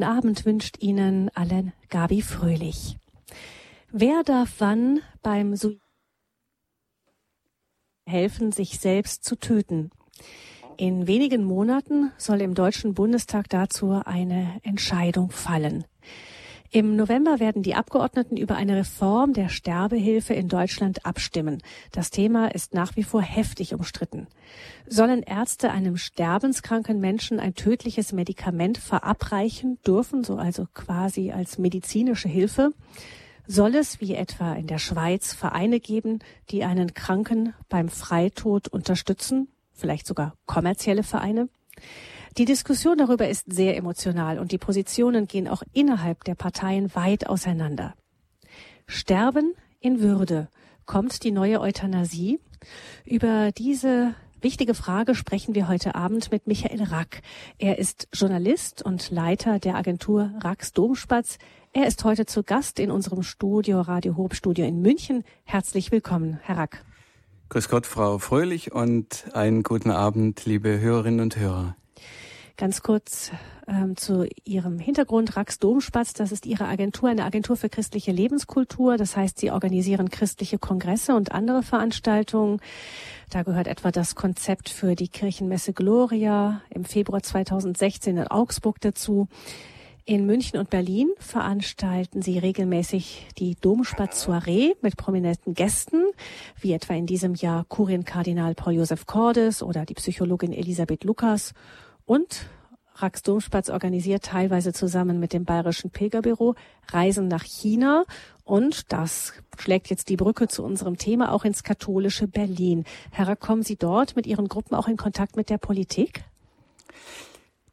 Guten Abend wünscht Ihnen allen Gabi Fröhlich. Wer darf wann beim Su helfen, sich selbst zu töten? In wenigen Monaten soll im Deutschen Bundestag dazu eine Entscheidung fallen. Im November werden die Abgeordneten über eine Reform der Sterbehilfe in Deutschland abstimmen. Das Thema ist nach wie vor heftig umstritten. Sollen Ärzte einem sterbenskranken Menschen ein tödliches Medikament verabreichen dürfen, so also quasi als medizinische Hilfe? Soll es, wie etwa in der Schweiz, Vereine geben, die einen Kranken beim Freitod unterstützen, vielleicht sogar kommerzielle Vereine? Die Diskussion darüber ist sehr emotional und die Positionen gehen auch innerhalb der Parteien weit auseinander. Sterben in Würde. Kommt die neue Euthanasie? Über diese wichtige Frage sprechen wir heute Abend mit Michael Rack. Er ist Journalist und Leiter der Agentur Racks Domspatz. Er ist heute zu Gast in unserem Studio, Radio Hobstudio in München. Herzlich willkommen, Herr Rack. Grüß Gott, Frau Fröhlich und einen guten Abend, liebe Hörerinnen und Hörer. Ganz kurz ähm, zu Ihrem Hintergrund. Rax Domspatz, das ist Ihre Agentur, eine Agentur für christliche Lebenskultur. Das heißt, Sie organisieren christliche Kongresse und andere Veranstaltungen. Da gehört etwa das Konzept für die Kirchenmesse Gloria im Februar 2016 in Augsburg dazu. In München und Berlin veranstalten sie regelmäßig die Domspatz Soiree mit prominenten Gästen, wie etwa in diesem Jahr Kurienkardinal Paul Josef Cordes oder die Psychologin Elisabeth Lukas und Rax Domspatz organisiert teilweise zusammen mit dem Bayerischen Pilgerbüro Reisen nach China und das schlägt jetzt die Brücke zu unserem Thema auch ins katholische Berlin. Herr, kommen Sie dort mit Ihren Gruppen auch in Kontakt mit der Politik?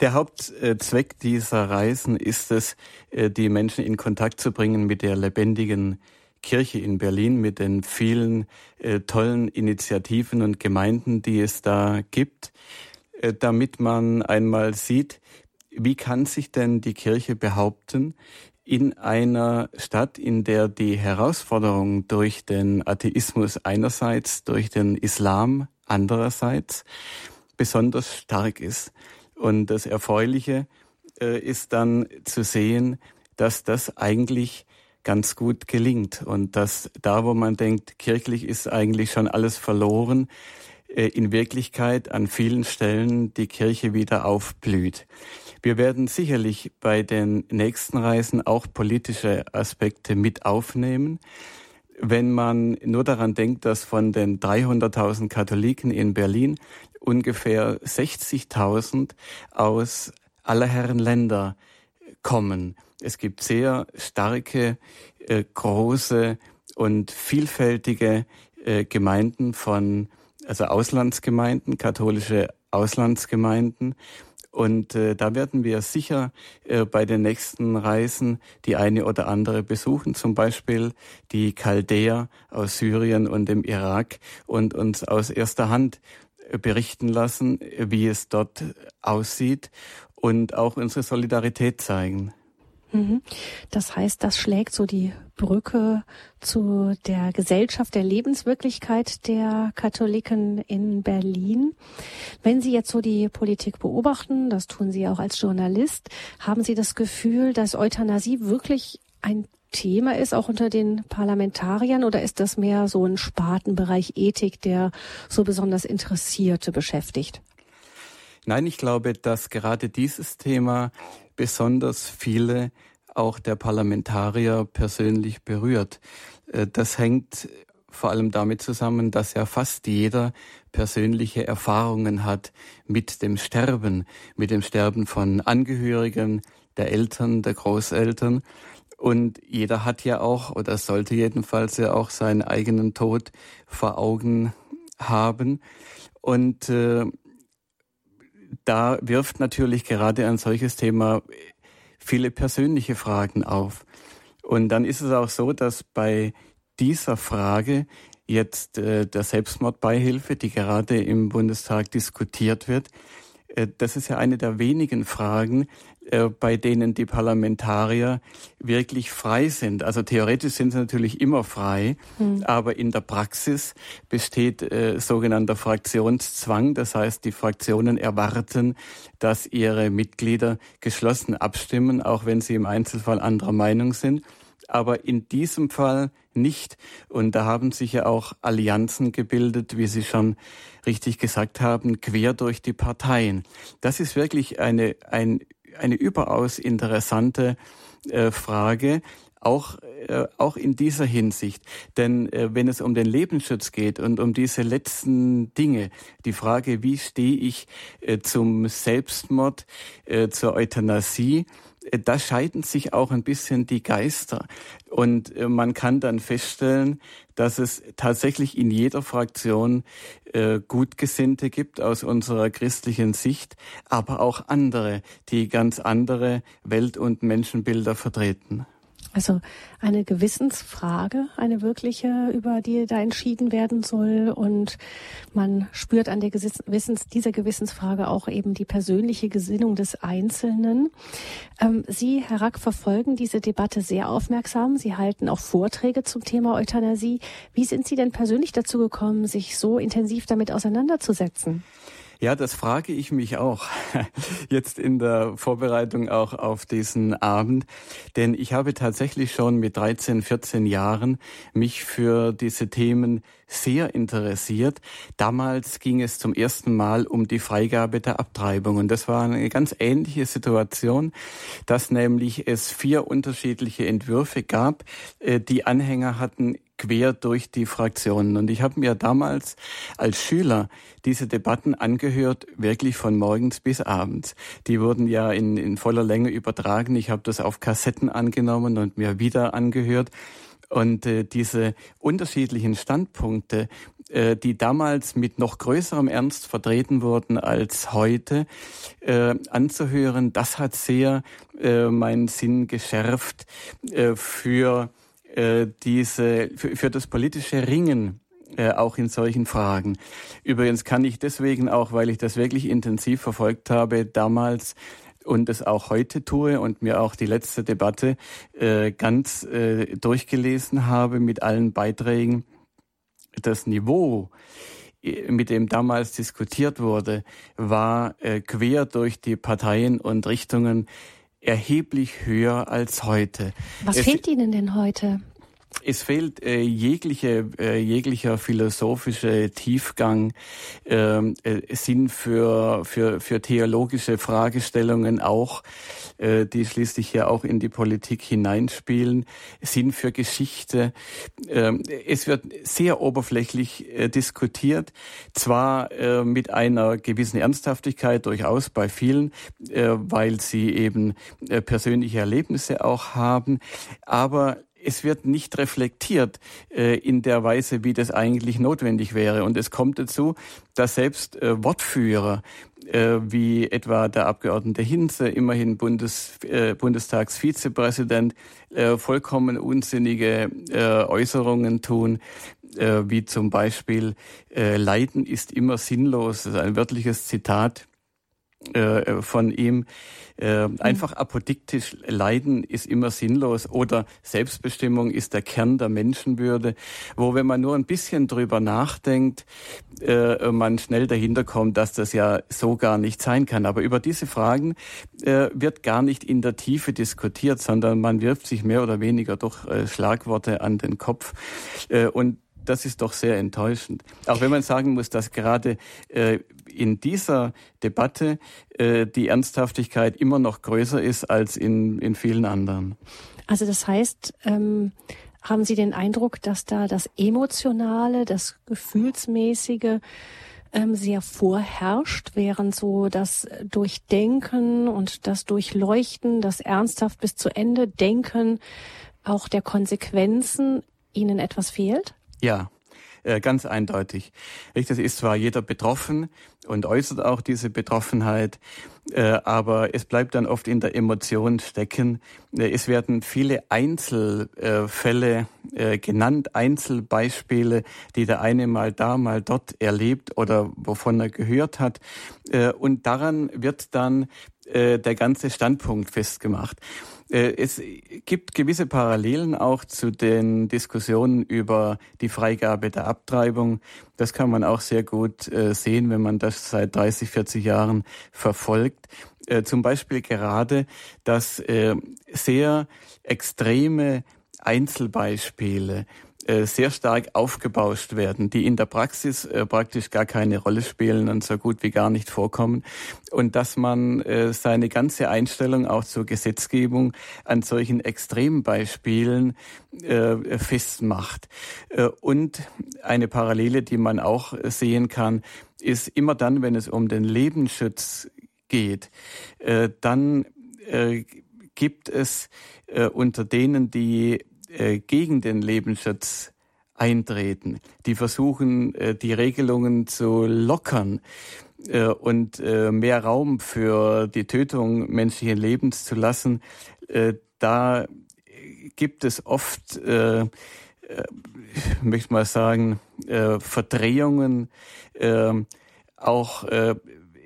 Der Hauptzweck dieser Reisen ist es, äh, die Menschen in Kontakt zu bringen mit der lebendigen Kirche in Berlin, mit den vielen äh, tollen Initiativen und Gemeinden, die es da gibt. Äh, damit man einmal sieht, wie kann sich denn die Kirche behaupten in einer Stadt, in der die Herausforderung durch den Atheismus einerseits, durch den Islam andererseits besonders stark ist. Und das Erfreuliche äh, ist dann zu sehen, dass das eigentlich ganz gut gelingt und dass da, wo man denkt, kirchlich ist eigentlich schon alles verloren, in Wirklichkeit an vielen Stellen die Kirche wieder aufblüht. Wir werden sicherlich bei den nächsten Reisen auch politische Aspekte mit aufnehmen. Wenn man nur daran denkt, dass von den 300.000 Katholiken in Berlin ungefähr 60.000 aus aller Herren Länder kommen. Es gibt sehr starke, äh, große und vielfältige äh, Gemeinden von also Auslandsgemeinden, katholische Auslandsgemeinden. Und äh, da werden wir sicher äh, bei den nächsten Reisen die eine oder andere besuchen, zum Beispiel die Chaldäer aus Syrien und dem Irak und uns aus erster Hand äh, berichten lassen, wie es dort aussieht und auch unsere Solidarität zeigen. Mhm. Das heißt, das schlägt so die Brücke zu der Gesellschaft, der Lebenswirklichkeit der Katholiken in Berlin. Wenn Sie jetzt so die Politik beobachten, das tun Sie auch als Journalist, haben Sie das Gefühl, dass Euthanasie wirklich ein Thema ist, auch unter den Parlamentariern, oder ist das mehr so ein Spartenbereich Ethik, der so besonders Interessierte beschäftigt? Nein, ich glaube, dass gerade dieses Thema besonders viele auch der Parlamentarier persönlich berührt. Äh, das hängt vor allem damit zusammen, dass ja fast jeder persönliche Erfahrungen hat mit dem Sterben, mit dem Sterben von Angehörigen, der Eltern, der Großeltern. Und jeder hat ja auch, oder sollte jedenfalls ja auch seinen eigenen Tod vor Augen haben. Und äh, da wirft natürlich gerade ein solches Thema viele persönliche Fragen auf. Und dann ist es auch so, dass bei dieser Frage jetzt äh, der Selbstmordbeihilfe, die gerade im Bundestag diskutiert wird, äh, das ist ja eine der wenigen Fragen, bei denen die Parlamentarier wirklich frei sind. Also theoretisch sind sie natürlich immer frei, hm. aber in der Praxis besteht äh, sogenannter Fraktionszwang. Das heißt, die Fraktionen erwarten, dass ihre Mitglieder geschlossen abstimmen, auch wenn sie im Einzelfall anderer Meinung sind aber in diesem Fall nicht. Und da haben sich ja auch Allianzen gebildet, wie Sie schon richtig gesagt haben, quer durch die Parteien. Das ist wirklich eine, ein, eine überaus interessante äh, Frage, auch, äh, auch in dieser Hinsicht. Denn äh, wenn es um den Lebensschutz geht und um diese letzten Dinge, die Frage, wie stehe ich zum Selbstmord, zur Euthanasie, da scheiden sich auch ein bisschen die Geister. Und äh, man kann dann feststellen, dass es tatsächlich in jeder Fraktion äh, Gutgesinnte gibt aus unserer christlichen Sicht, aber auch andere, die ganz andere Welt- und Menschenbilder vertreten. Also eine Gewissensfrage, eine wirkliche, über die da entschieden werden soll. Und man spürt an der Gewissens, dieser Gewissensfrage auch eben die persönliche Gesinnung des Einzelnen. Ähm, Sie, Herr Rack, verfolgen diese Debatte sehr aufmerksam. Sie halten auch Vorträge zum Thema Euthanasie. Wie sind Sie denn persönlich dazu gekommen, sich so intensiv damit auseinanderzusetzen? Ja, das frage ich mich auch. Jetzt in der Vorbereitung auch auf diesen Abend, denn ich habe tatsächlich schon mit 13, 14 Jahren mich für diese Themen sehr interessiert. Damals ging es zum ersten Mal um die Freigabe der Abtreibung. Und das war eine ganz ähnliche Situation, dass nämlich es vier unterschiedliche Entwürfe gab, äh, die Anhänger hatten quer durch die Fraktionen. Und ich habe mir damals als Schüler diese Debatten angehört, wirklich von morgens bis abends. Die wurden ja in, in voller Länge übertragen. Ich habe das auf Kassetten angenommen und mir wieder angehört. Und äh, diese unterschiedlichen Standpunkte, äh, die damals mit noch größerem Ernst vertreten wurden als heute, äh, anzuhören, das hat sehr äh, meinen Sinn geschärft äh, für äh, diese, für, für das politische Ringen äh, auch in solchen Fragen. Übrigens kann ich deswegen auch, weil ich das wirklich intensiv verfolgt habe, damals und es auch heute tue und mir auch die letzte Debatte äh, ganz äh, durchgelesen habe mit allen Beiträgen, das Niveau, äh, mit dem damals diskutiert wurde, war äh, quer durch die Parteien und Richtungen erheblich höher als heute. Was es, fehlt Ihnen denn heute? Es fehlt äh, jegliche, äh, jeglicher philosophische Tiefgang, ähm, äh, Sinn für, für, für theologische Fragestellungen auch, äh, die schließlich ja auch in die Politik hineinspielen, Sinn für Geschichte. Ähm, es wird sehr oberflächlich äh, diskutiert, zwar äh, mit einer gewissen Ernsthaftigkeit durchaus bei vielen, äh, weil sie eben äh, persönliche Erlebnisse auch haben, aber es wird nicht reflektiert äh, in der Weise, wie das eigentlich notwendig wäre. Und es kommt dazu, dass selbst äh, Wortführer äh, wie etwa der Abgeordnete Hinze, immerhin Bundes, äh, Bundestagsvizepräsident, äh, vollkommen unsinnige äh, Äußerungen tun, äh, wie zum Beispiel äh, Leiden ist immer sinnlos. Das ist ein wörtliches Zitat äh, von ihm. Äh, einfach apodiktisch leiden ist immer sinnlos oder Selbstbestimmung ist der Kern der Menschenwürde, wo wenn man nur ein bisschen drüber nachdenkt, äh, man schnell dahinter kommt, dass das ja so gar nicht sein kann. Aber über diese Fragen wird gar nicht in der Tiefe diskutiert, sondern man wirft sich mehr oder weniger durch Schlagworte an den Kopf. Und das ist doch sehr enttäuschend. Auch wenn man sagen muss, dass gerade äh, in dieser Debatte äh, die Ernsthaftigkeit immer noch größer ist als in, in vielen anderen. Also das heißt, ähm, haben Sie den Eindruck, dass da das Emotionale, das Gefühlsmäßige ähm, sehr vorherrscht, während so das Durchdenken und das Durchleuchten, das ernsthaft bis zu Ende Denken auch der Konsequenzen Ihnen etwas fehlt? Ja, äh, ganz eindeutig. Das ist zwar jeder betroffen und äußert auch diese Betroffenheit, äh, aber es bleibt dann oft in der Emotion stecken. Äh, es werden viele Einzelfälle genannt, Einzelbeispiele, die der eine mal da, mal dort erlebt oder wovon er gehört hat. Und daran wird dann der ganze Standpunkt festgemacht. Äh, es gibt gewisse Parallelen auch zu den Diskussionen über die Freigabe der Abtreibung. Das kann man auch sehr gut äh, sehen, wenn man das seit 30, 40 Jahren verfolgt. Äh, zum Beispiel gerade, dass sehr extreme Einzelbeispiele sehr stark aufgebauscht werden, die in der Praxis äh, praktisch gar keine Rolle spielen und so gut wie gar nicht vorkommen. Und dass man äh, seine ganze Einstellung auch zur Gesetzgebung an solchen Extrembeispielen äh, festmacht. Äh, und eine Parallele, die man auch sehen kann, ist immer dann, wenn es um den Lebensschutz geht, äh, dann äh, gibt es äh, unter denen, die äh, gegen den Lebensschutz eintreten, die versuchen, äh, die Regelungen zu lockern äh, und äh, mehr Raum für die Tötung menschlichen Lebens zu lassen, äh, da gibt es oft, möchte mal sagen, Verdrehungen, auch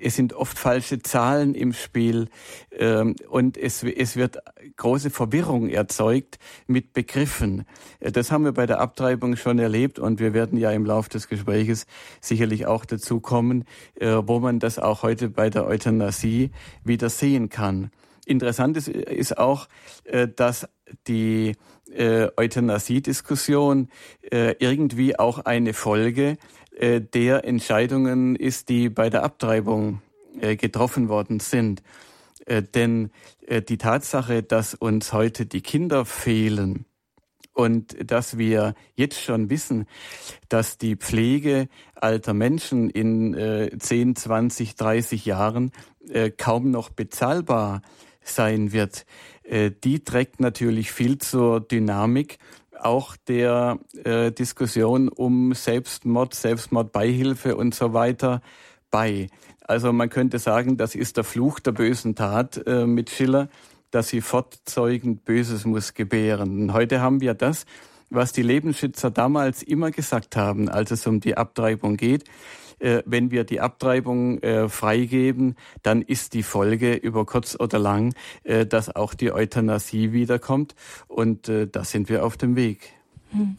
es sind oft falsche Zahlen im Spiel ähm, und es, es wird große Verwirrung erzeugt mit Begriffen. Äh, das haben wir bei der Abtreibung schon erlebt und wir werden ja im Laufe des Gespräches sicherlich auch dazu kommen, äh, wo man das auch heute bei der Euthanasie wieder sehen kann. Interessant ist, ist auch, äh, dass die äh, Euthanasie-Diskussion äh, irgendwie auch eine Folge äh, der Entscheidungen ist, die bei der Abtreibung äh, getroffen worden sind. Äh, denn die Tatsache, dass uns heute die Kinder fehlen und dass wir jetzt schon wissen, dass die Pflege alter Menschen in 10, 20, 30 Jahren kaum noch bezahlbar sein wird, die trägt natürlich viel zur Dynamik auch der äh, Diskussion um Selbstmord, Selbstmordbeihilfe und so weiter bei. Also man könnte sagen, das ist der Fluch der bösen Tat äh, mit Schiller, dass sie fortzeugend Böses muss gebären. Und heute haben wir das, was die Lebensschützer damals immer gesagt haben, als es um die Abtreibung geht wenn wir die Abtreibung äh, freigeben, dann ist die Folge über kurz oder lang, äh, dass auch die Euthanasie wiederkommt. Und äh, da sind wir auf dem Weg. Hm.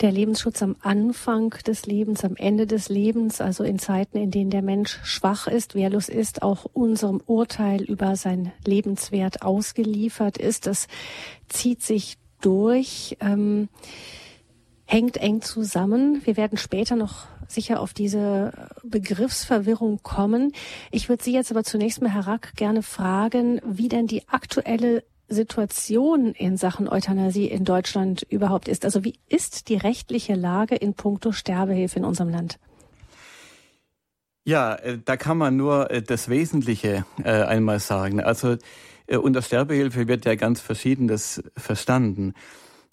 Der Lebensschutz am Anfang des Lebens, am Ende des Lebens, also in Zeiten, in denen der Mensch schwach ist, wehrlos ist, auch unserem Urteil über sein Lebenswert ausgeliefert ist, das zieht sich durch. Ähm, hängt eng zusammen. Wir werden später noch sicher auf diese Begriffsverwirrung kommen. Ich würde Sie jetzt aber zunächst mal, Herr Rack, gerne fragen, wie denn die aktuelle Situation in Sachen Euthanasie in Deutschland überhaupt ist. Also wie ist die rechtliche Lage in puncto Sterbehilfe in unserem Land? Ja, äh, da kann man nur äh, das Wesentliche äh, einmal sagen. Also unter Sterbehilfe wird ja ganz Verschiedenes verstanden.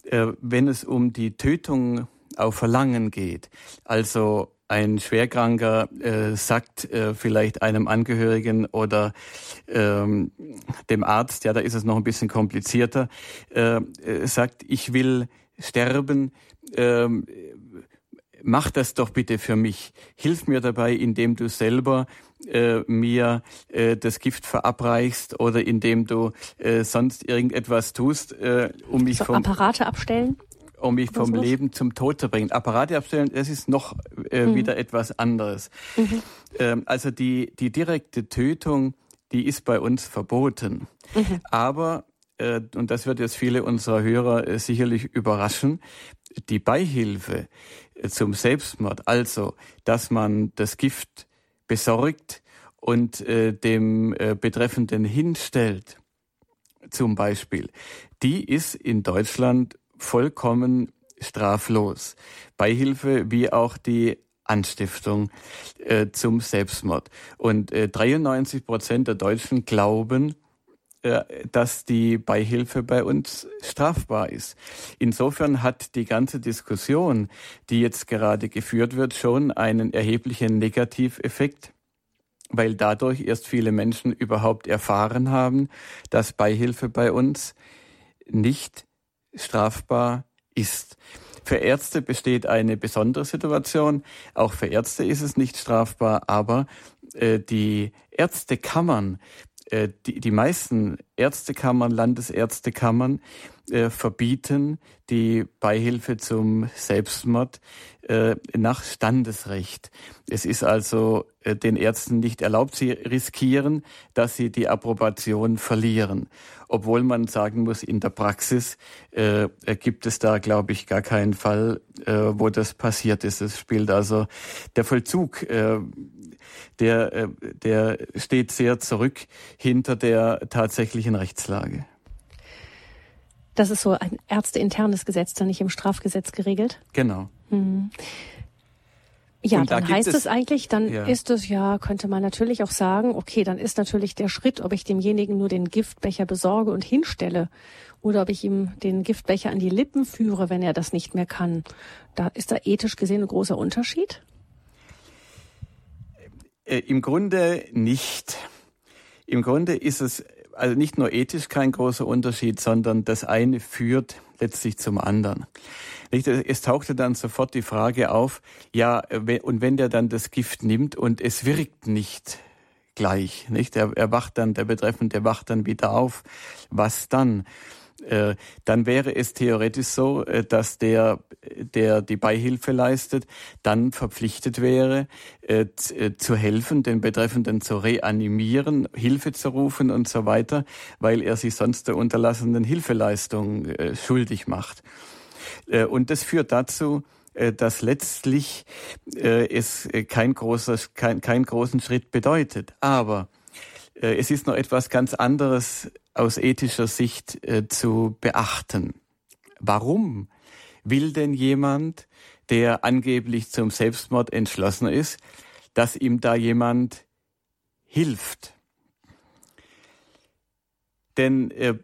Wenn es um die Tötung auf Verlangen geht. Also ein Schwerkranker äh, sagt äh, vielleicht einem Angehörigen oder ähm, dem Arzt, ja, da ist es noch ein bisschen komplizierter, äh, äh sagt, ich will sterben, äh, mach das doch bitte für mich. Hilf mir dabei, indem du selber äh, mir äh, das Gift verabreichst oder indem du äh, sonst irgendetwas tust, äh, um mich so vom Apparate abstellen um mich vom was? Leben zum Tod zu bringen. Apparate abstellen, das ist noch äh, mhm. wieder etwas anderes. Mhm. Ähm, also die die direkte Tötung, die ist bei uns verboten. Mhm. Aber äh, und das wird jetzt viele unserer Hörer äh, sicherlich überraschen, die Beihilfe äh, zum Selbstmord, also dass man das Gift besorgt und äh, dem äh, Betreffenden hinstellt, zum Beispiel, die ist in Deutschland vollkommen straflos. Beihilfe wie auch die Anstiftung äh, zum Selbstmord. Und äh, 93 Prozent der Deutschen glauben, äh, dass die Beihilfe bei uns strafbar ist. Insofern hat die ganze Diskussion, die jetzt gerade geführt wird, schon einen erheblichen Negativeffekt, weil dadurch erst viele Menschen überhaupt erfahren haben, dass Beihilfe bei uns nicht strafbar ist. Für Ärzte besteht eine besondere Situation. Auch für Ärzte ist es nicht strafbar, aber äh, die Ärztekammern, äh, die, die meisten Ärztekammern, Landesärztekammern äh, verbieten die Beihilfe zum Selbstmord äh, nach Standesrecht. Es ist also äh, den Ärzten nicht erlaubt, sie riskieren, dass sie die Approbation verlieren. Obwohl man sagen muss, in der Praxis äh, gibt es da, glaube ich, gar keinen Fall, äh, wo das passiert ist. Es spielt also der Vollzug äh, der, äh, der steht sehr zurück hinter der tatsächlichen Rechtslage. Das ist so ein ärzteinternes Gesetz, dann nicht im Strafgesetz geregelt? Genau. Mhm. Ja, da dann heißt es, es, eigentlich, dann ja. ist es ja, könnte man natürlich auch sagen, okay, dann ist natürlich der Schritt, ob ich demjenigen nur den Giftbecher besorge und hinstelle oder ob ich ihm den Giftbecher an die Lippen führe, wenn er das nicht mehr kann. Da ist da ethisch gesehen ein großer Unterschied? Äh, Im Grunde nicht. Im Grunde ist es also nicht nur ethisch kein großer Unterschied, sondern das eine führt letztlich zum anderen. Es tauchte dann sofort die Frage auf, ja, und wenn der dann das Gift nimmt und es wirkt nicht gleich, nicht? Er, er wacht dann, der Betreffende wacht dann wieder auf, was dann? Äh, dann wäre es theoretisch so, äh, dass der, der die Beihilfe leistet, dann verpflichtet wäre, äh, zu helfen, den Betreffenden zu reanimieren, Hilfe zu rufen und so weiter, weil er sich sonst der unterlassenen Hilfeleistung schuldig macht. Und das führt dazu, dass letztlich es kein großer, kein, keinen großen Schritt bedeutet. Aber es ist noch etwas ganz anderes aus ethischer Sicht äh, zu beachten. Warum will denn jemand, der angeblich zum Selbstmord entschlossen ist, dass ihm da jemand hilft? Denn äh,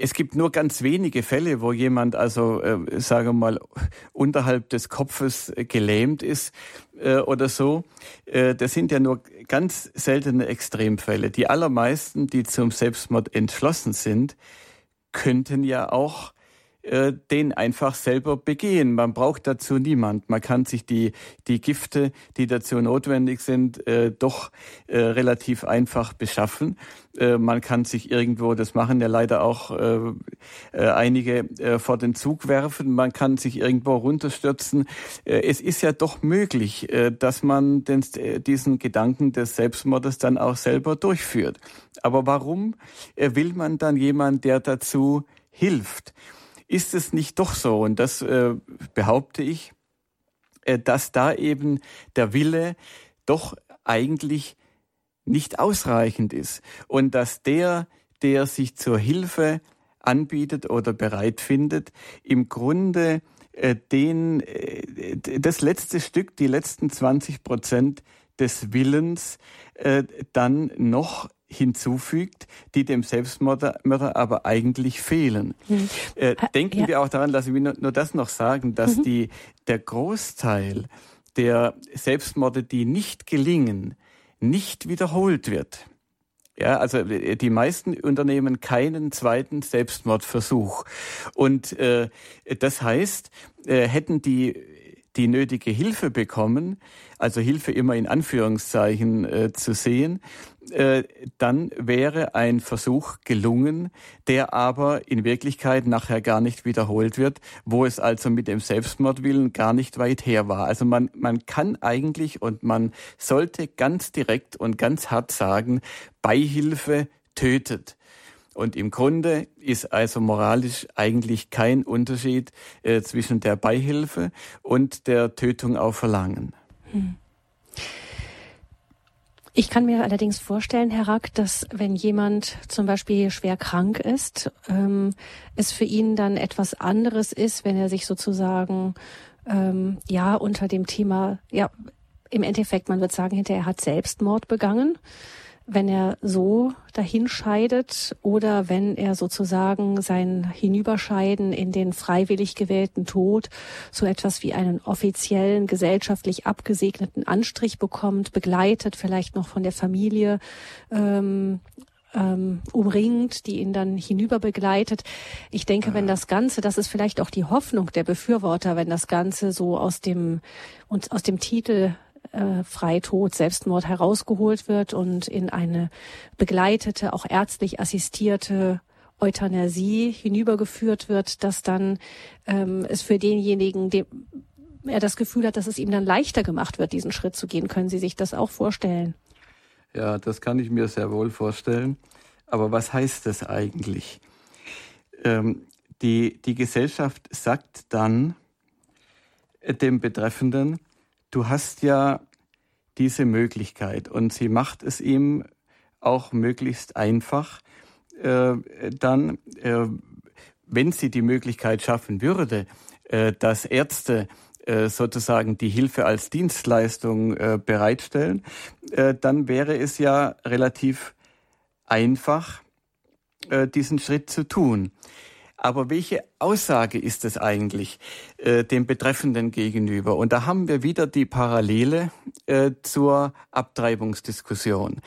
es gibt nur ganz wenige Fälle, wo jemand also, äh, sagen wir mal, unterhalb des Kopfes gelähmt ist äh, oder so. Äh, das sind ja nur ganz seltene Extremfälle. Die allermeisten, die zum Selbstmord entschlossen sind, könnten ja auch äh, den einfach selber begehen. Man braucht dazu niemand. Man kann sich die, die Gifte, die dazu notwendig sind, äh, doch äh, relativ einfach beschaffen. Äh, man kann sich irgendwo, das machen ja leider auch äh, einige, vor den Zug werfen. Man kann sich irgendwo runterstürzen. Es ist ja doch möglich, dass man den, diesen Gedanken des Selbstmordes dann auch selber durchführt. Aber warum will man dann jemand, der dazu hilft? Ist es nicht doch so, und das äh, behaupte ich, äh, dass da eben der Wille doch eigentlich nicht ausreichend ist und dass der, der sich zur Hilfe anbietet oder bereit findet, im Grunde äh, den, äh, das letzte Stück, die letzten 20 Prozent des Willens äh, dann noch hinzufügt, die dem Selbstmörder aber eigentlich fehlen. Mhm. Äh, denken ja. wir auch daran, lassen wir nur, nur das noch sagen, dass mhm. die, der Großteil der Selbstmorde, die nicht gelingen, nicht wiederholt wird. Ja, also äh, die meisten unternehmen keinen zweiten Selbstmordversuch. Und äh, das heißt, äh, hätten die die nötige Hilfe bekommen, also Hilfe immer in Anführungszeichen äh, zu sehen, dann wäre ein Versuch gelungen, der aber in Wirklichkeit nachher gar nicht wiederholt wird, wo es also mit dem Selbstmordwillen gar nicht weit her war. Also man, man kann eigentlich und man sollte ganz direkt und ganz hart sagen, Beihilfe tötet. Und im Grunde ist also moralisch eigentlich kein Unterschied äh, zwischen der Beihilfe und der Tötung auf Verlangen. Hm. Ich kann mir allerdings vorstellen, Herr Rack, dass wenn jemand zum Beispiel schwer krank ist, ähm, es für ihn dann etwas anderes ist, wenn er sich sozusagen ähm, ja unter dem Thema, ja im Endeffekt, man wird sagen, hinterher hat Selbstmord begangen wenn er so dahinscheidet oder wenn er sozusagen sein Hinüberscheiden in den freiwillig gewählten Tod so etwas wie einen offiziellen, gesellschaftlich abgesegneten Anstrich bekommt, begleitet, vielleicht noch von der Familie ähm, ähm, umringt, die ihn dann hinüber begleitet. Ich denke, wenn das Ganze, das ist vielleicht auch die Hoffnung der Befürworter, wenn das Ganze so aus dem und aus dem Titel äh, Freitod, Selbstmord herausgeholt wird und in eine begleitete, auch ärztlich assistierte Euthanasie hinübergeführt wird, dass dann ähm, es für denjenigen, dem er das Gefühl hat, dass es ihm dann leichter gemacht wird, diesen Schritt zu gehen. Können Sie sich das auch vorstellen? Ja, das kann ich mir sehr wohl vorstellen. Aber was heißt das eigentlich? Ähm, die, die Gesellschaft sagt dann dem Betreffenden, du hast ja diese Möglichkeit und sie macht es ihm auch möglichst einfach, äh, dann, äh, wenn sie die Möglichkeit schaffen würde, äh, dass Ärzte äh, sozusagen die Hilfe als Dienstleistung äh, bereitstellen, äh, dann wäre es ja relativ einfach, diesen Schritt zu tun. Aber welche Aussage ist es eigentlich äh, dem Betreffenden gegenüber? Und da haben wir wieder die Parallele äh, zur Abtreibungsdiskussion.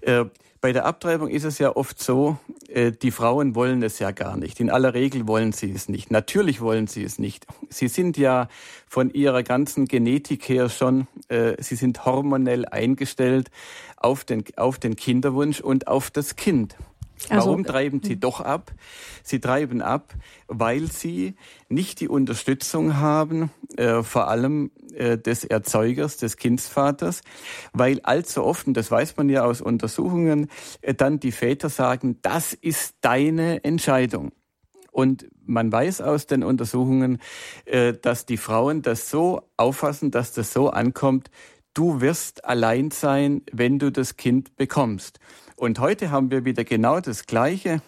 Äh, bei der Abtreibung ist es ja oft so, äh, die Frauen wollen es ja gar nicht. In aller Regel wollen sie es nicht. Natürlich wollen sie es nicht. Sie sind ja von ihrer ganzen Genetik her schon, äh, sie sind hormonell eingestellt auf den, auf den Kinderwunsch und auf das Kind. Also, Warum treiben sie hm. doch ab? Sie treiben ab, weil sie nicht die Unterstützung haben, äh, vor allem äh, des Erzeugers, des Kindsvaters, weil allzu oft, und das weiß man ja aus Untersuchungen, äh, dann die Väter sagen, das ist deine Entscheidung. Und man weiß aus den Untersuchungen, äh, dass die Frauen das so auffassen, dass das so ankommt, du wirst allein sein, wenn du das Kind bekommst. Und heute haben wir wieder genau das Gleiche.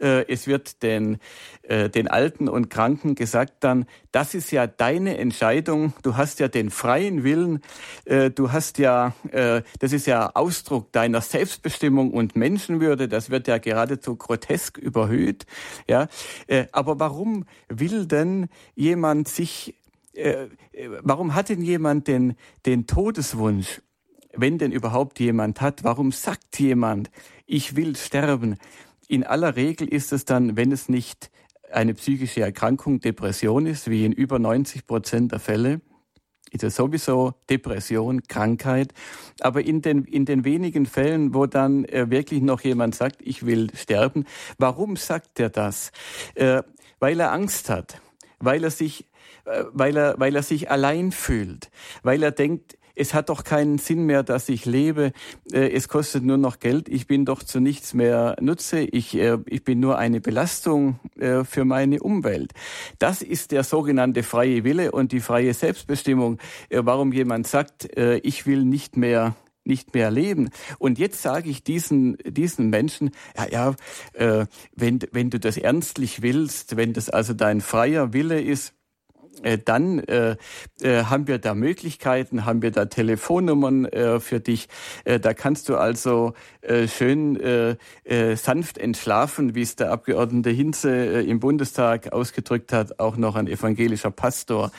Äh, es wird den, äh, den Alten und Kranken gesagt dann, das ist ja deine Entscheidung, du hast ja den freien Willen, äh, du hast ja, das ist ja Ausdruck deiner Selbstbestimmung und Menschenwürde, das wird ja geradezu grotesk überhöht. Ja, aber warum will denn jemand sich, warum hat denn jemand den, den Todeswunsch? Wenn denn überhaupt jemand hat, warum sagt jemand, ich will sterben? In aller Regel ist es dann, wenn es nicht eine psychische Erkrankung, Depression ist, wie in über 90 Prozent der Fälle, ist es sowieso Depression, Krankheit. Aber in den, in den wenigen Fällen, wo dann äh, wirklich noch jemand sagt, ich will sterben, warum sagt er das? Äh, weil er Angst hat, weil er sich, äh, weil er, weil er sich allein fühlt, weil er denkt, es hat doch keinen Sinn mehr, dass ich lebe, äh, es kostet nur noch Geld, ich bin doch zu nichts mehr Nutze, ich, äh, ich bin nur eine Belastung äh, für meine Umwelt. Das ist der sogenannte freie Wille und die freie Selbstbestimmung, warum jemand sagt, ich will nicht mehr nicht mehr leben. Und jetzt sage ich diesen, diesen Menschen, ja, ja, wenn, wenn du das ernstlich willst, wenn das also dein freier Wille ist, dann äh, äh, haben wir da Möglichkeiten, haben wir da Telefonnummern äh, für dich. Äh, da kannst du also äh, schön äh, äh, sanft entschlafen, wie es der Abgeordnete Hinze äh, im Bundestag ausgedrückt hat, auch noch ein evangelischer Pastor.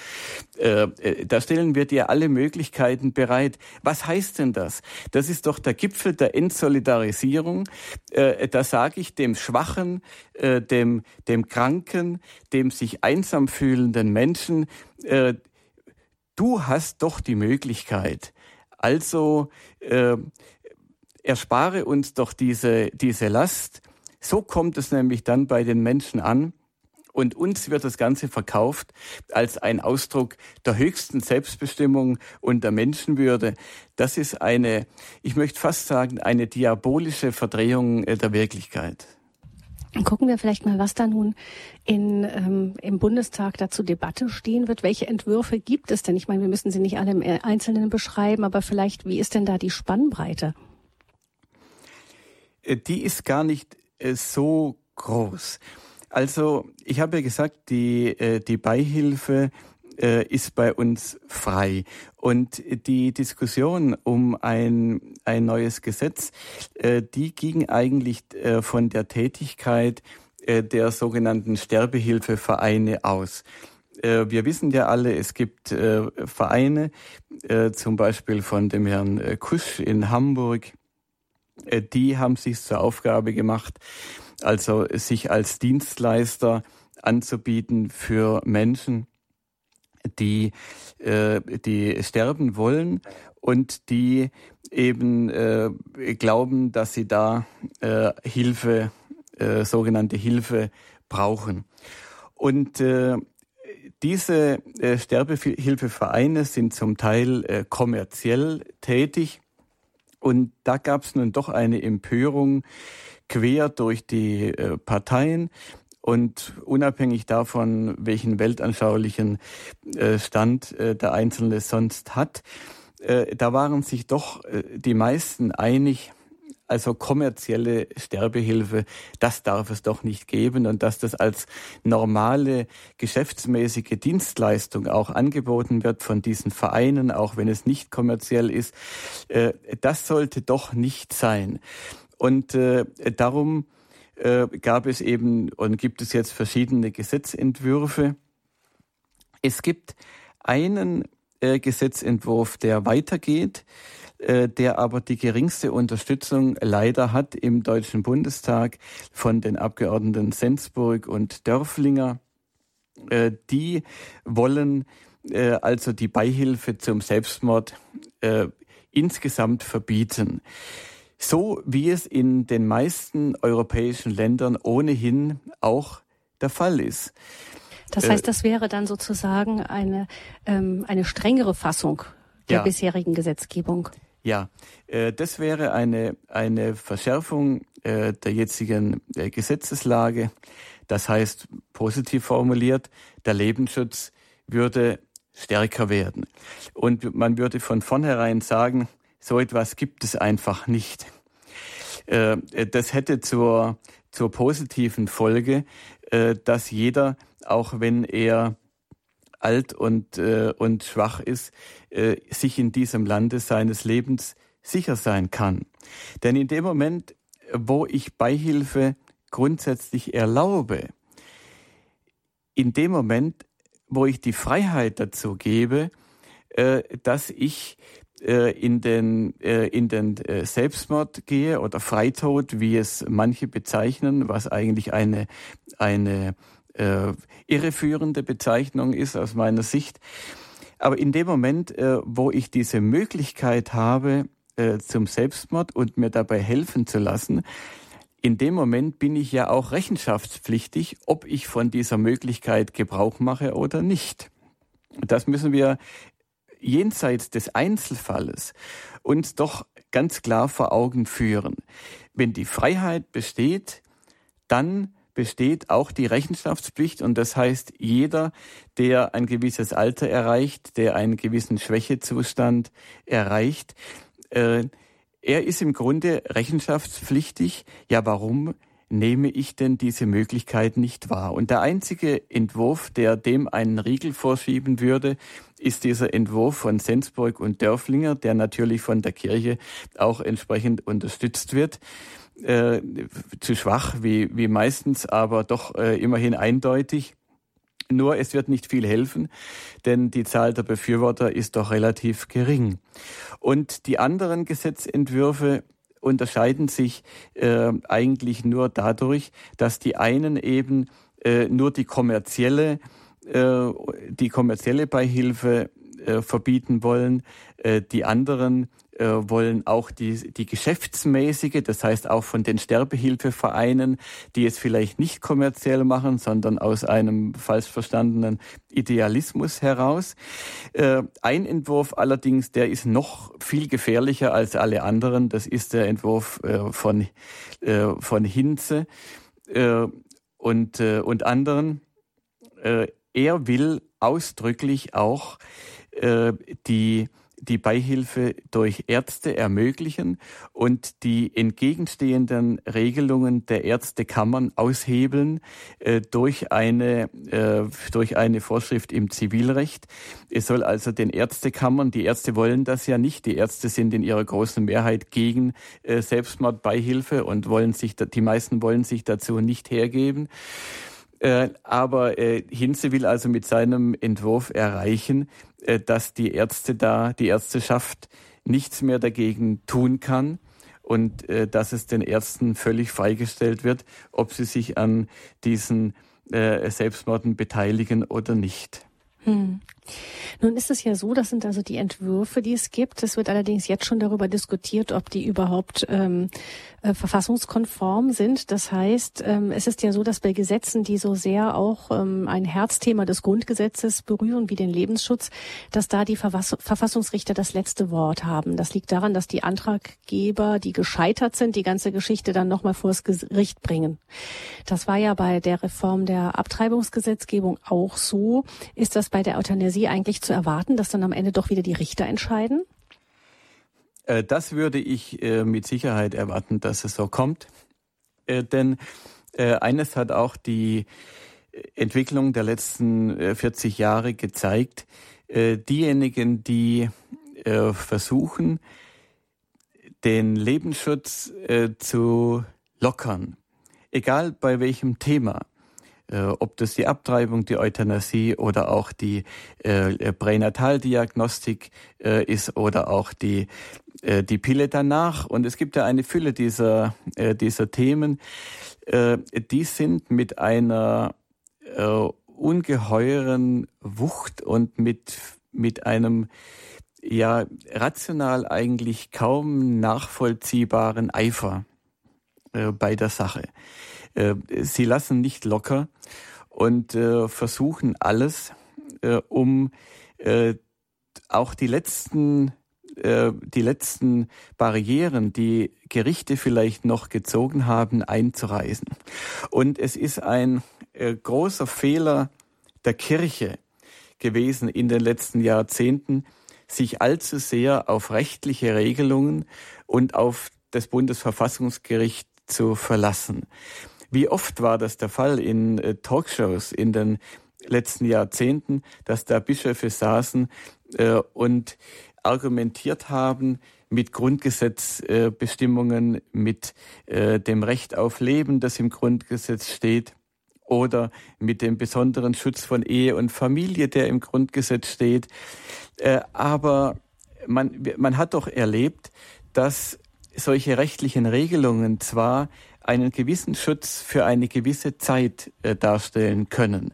Äh, äh, da stellen wir dir alle Möglichkeiten bereit. Was heißt denn das? Das ist doch der Gipfel der Entsolidarisierung. Äh, da sage ich dem Schwachen, äh, dem, dem Kranken, dem sich einsam fühlenden Menschen, äh, du hast doch die Möglichkeit. Also äh, erspare uns doch diese, diese Last. So kommt es nämlich dann bei den Menschen an. Und uns wird das Ganze verkauft als ein Ausdruck der höchsten Selbstbestimmung und der Menschenwürde. Das ist eine, ich möchte fast sagen, eine diabolische Verdrehung äh, der Wirklichkeit. Gucken wir vielleicht mal, was da nun in, ähm, im Bundestag dazu Debatte stehen wird. Welche Entwürfe gibt es denn? Ich meine, wir müssen sie nicht alle im Einzelnen beschreiben, aber vielleicht, wie ist denn da die Spannbreite? Äh, die ist gar nicht äh, so groß. Also ich habe ja gesagt, die, äh, die Beihilfe äh, ist bei uns frei. Und die Diskussion um ein, ein neues Gesetz, äh, die ging eigentlich äh, von der Tätigkeit äh, der sogenannten Sterbehilfevereine aus. Äh, wir wissen ja alle, es gibt äh, Vereine, zum Beispiel von dem Herrn Kusch in Hamburg, die haben sich zur Aufgabe gemacht, also sich als Dienstleister anzubieten für Menschen, die, äh, die sterben wollen und die eben äh, glauben, dass sie da äh, Hilfe, äh, sogenannte Hilfe brauchen. Und äh, diese äh, Sterbehilfevereine sind zum Teil äh, kommerziell tätig. Und da gab es nun doch eine Empörung quer durch die äh, Parteien. Und unabhängig davon, welchen weltanschaulichen äh, Stand äh, der Einzelne sonst hat, äh, da waren sich doch die meisten einig, also kommerzielle Sterbehilfe, das darf es doch nicht geben und dass das als normale geschäftsmäßige Dienstleistung auch angeboten wird von diesen Vereinen, auch wenn es nicht kommerziell ist, das sollte doch nicht sein. Und darum äh, gab es eben und gibt es jetzt verschiedene Gesetzentwürfe. Es gibt einen Gesetzentwurf, der weitergeht. Äh, der aber die geringste Unterstützung leider hat im Deutschen Bundestag von den Abgeordneten Sensburg und Dörflinger. Äh, die wollen äh, also die Beihilfe zum Selbstmord insgesamt verbieten. So wie es in den meisten europäischen Ländern ohnehin auch der Fall ist. Das heißt, das wäre dann sozusagen eine, ähm, eine strengere Fassung der ja. bisherigen Gesetzgebung. Ja, äh, das wäre eine, eine Verschärfung äh, der jetzigen äh, Gesetzeslage. Das heißt, positiv formuliert, der Lebensschutz würde stärker werden. Und man würde von vornherein sagen, so etwas gibt es einfach nicht. Äh, das hätte zur, zur positiven Folge, äh, dass jeder, auch wenn er alt und, äh, und schwach ist, äh, sich in diesem Lande seines Lebens sicher sein kann. Denn in dem Moment, wo ich Beihilfe grundsätzlich erlaube, in dem Moment, wo ich die Freiheit dazu gebe, äh, dass ich äh, in den, äh, in den äh, Selbstmord gehe oder Freitod, wie es manche bezeichnen, was eigentlich eine, eine äh, irreführende Bezeichnung ist aus meiner Sicht. Aber in dem Moment, äh, wo ich diese Möglichkeit habe äh, zum Selbstmord und mir dabei helfen zu lassen, in dem Moment bin ich ja auch rechenschaftspflichtig, ob ich von dieser Möglichkeit Gebrauch mache oder nicht. Das müssen wir jenseits des Einzelfalles uns doch ganz klar vor Augen führen. Wenn die Freiheit besteht, dann besteht auch die Rechenschaftspflicht und das heißt, jeder, der ein gewisses Alter erreicht, der einen gewissen Schwächezustand erreicht, äh, er ist im Grunde rechenschaftspflichtig. Ja, warum nehme ich denn diese Möglichkeit nicht wahr? Und der einzige Entwurf, der dem einen Riegel vorschieben würde, ist dieser Entwurf von Sensburg und Dörflinger, der natürlich von der Kirche auch entsprechend unterstützt wird äh, zu schwach, wie, wie meistens, aber doch äh, immerhin eindeutig. Nur es wird nicht viel helfen, denn die Zahl der Befürworter ist doch relativ gering. Und die anderen Gesetzentwürfe unterscheiden sich äh, eigentlich nur dadurch, dass die einen eben äh, nur die kommerzielle, äh, die kommerzielle Beihilfe äh, verbieten wollen, äh, die anderen äh, wollen auch die, die geschäftsmäßige, das heißt auch von den Sterbehilfevereinen, die es vielleicht nicht kommerziell machen, sondern aus einem falsch verstandenen Idealismus heraus. Äh, ein Entwurf allerdings, der ist noch viel gefährlicher als alle anderen. Das ist der Entwurf äh, von, äh, von Hinze äh, und, und anderen. Er will ausdrücklich auch die die Beihilfe durch Ärzte ermöglichen und die entgegenstehenden Regelungen der Ärztekammern aushebeln äh, durch eine äh, durch eine Vorschrift im Zivilrecht. Es soll also den Ärztekammern, die Ärzte wollen das ja nicht, die Ärzte sind in ihrer großen Mehrheit gegen äh, Selbstmordbeihilfe und wollen sich die meisten wollen sich dazu nicht hergeben. Äh, aber äh, Hinze will also mit seinem Entwurf erreichen, äh, dass die Ärzte da, die Ärzteschaft nichts mehr dagegen tun kann und äh, dass es den Ärzten völlig freigestellt wird, ob sie sich an diesen äh, Selbstmorden beteiligen oder nicht. Hm. Nun ist es ja so, das sind also die Entwürfe, die es gibt. Es wird allerdings jetzt schon darüber diskutiert, ob die überhaupt ähm, äh, verfassungskonform sind. Das heißt, ähm, es ist ja so, dass bei Gesetzen, die so sehr auch ähm, ein Herzthema des Grundgesetzes berühren, wie den Lebensschutz, dass da die Verfass Verfassungsrichter das letzte Wort haben. Das liegt daran, dass die Antraggeber, die gescheitert sind, die ganze Geschichte dann nochmal vor das Gericht bringen. Das war ja bei der Reform der Abtreibungsgesetzgebung auch so. Ist das bei der Euthanasie eigentlich zu erwarten, dass dann am Ende doch wieder die Richter entscheiden? Äh, das würde ich äh, mit Sicherheit erwarten, dass es so kommt. Äh, denn eines hat auch die Entwicklung der letzten 40 Jahre gezeigt. Diejenigen, die versuchen, den Lebensschutz zu lockern, egal bei welchem Thema, ob das die Abtreibung, die Euthanasie oder auch die äh, Pränataldiagnostik äh, ist oder auch die äh, die Pille danach. Und es gibt ja eine Fülle dieser, äh, dieser Themen. Äh, die sind mit einer äh, ungeheuren Wucht und mit, mit einem ja rational eigentlich kaum nachvollziehbaren Eifer äh, bei der Sache. Äh, sie lassen nicht locker und äh, versuchen alles, äh, um auch die letzten die letzten Barrieren, die Gerichte vielleicht noch gezogen haben, einzureißen. Und es ist ein großer Fehler der Kirche gewesen in den letzten Jahrzehnten, sich allzu sehr auf rechtliche Regelungen und auf das Bundesverfassungsgericht zu verlassen. Wie oft war das der Fall in äh, Talkshows in den letzten Jahrzehnten, dass da Bischöfe saßen äh, und argumentiert haben mit Grundgesetzbestimmungen, äh, mit äh, dem Recht auf Leben, das im Grundgesetz steht, oder mit dem besonderen Schutz von Ehe und Familie, der im Grundgesetz steht. Äh, aber man, man hat doch erlebt, dass solche rechtlichen Regelungen zwar einen gewissen Schutz für eine gewisse Zeit äh, darstellen können.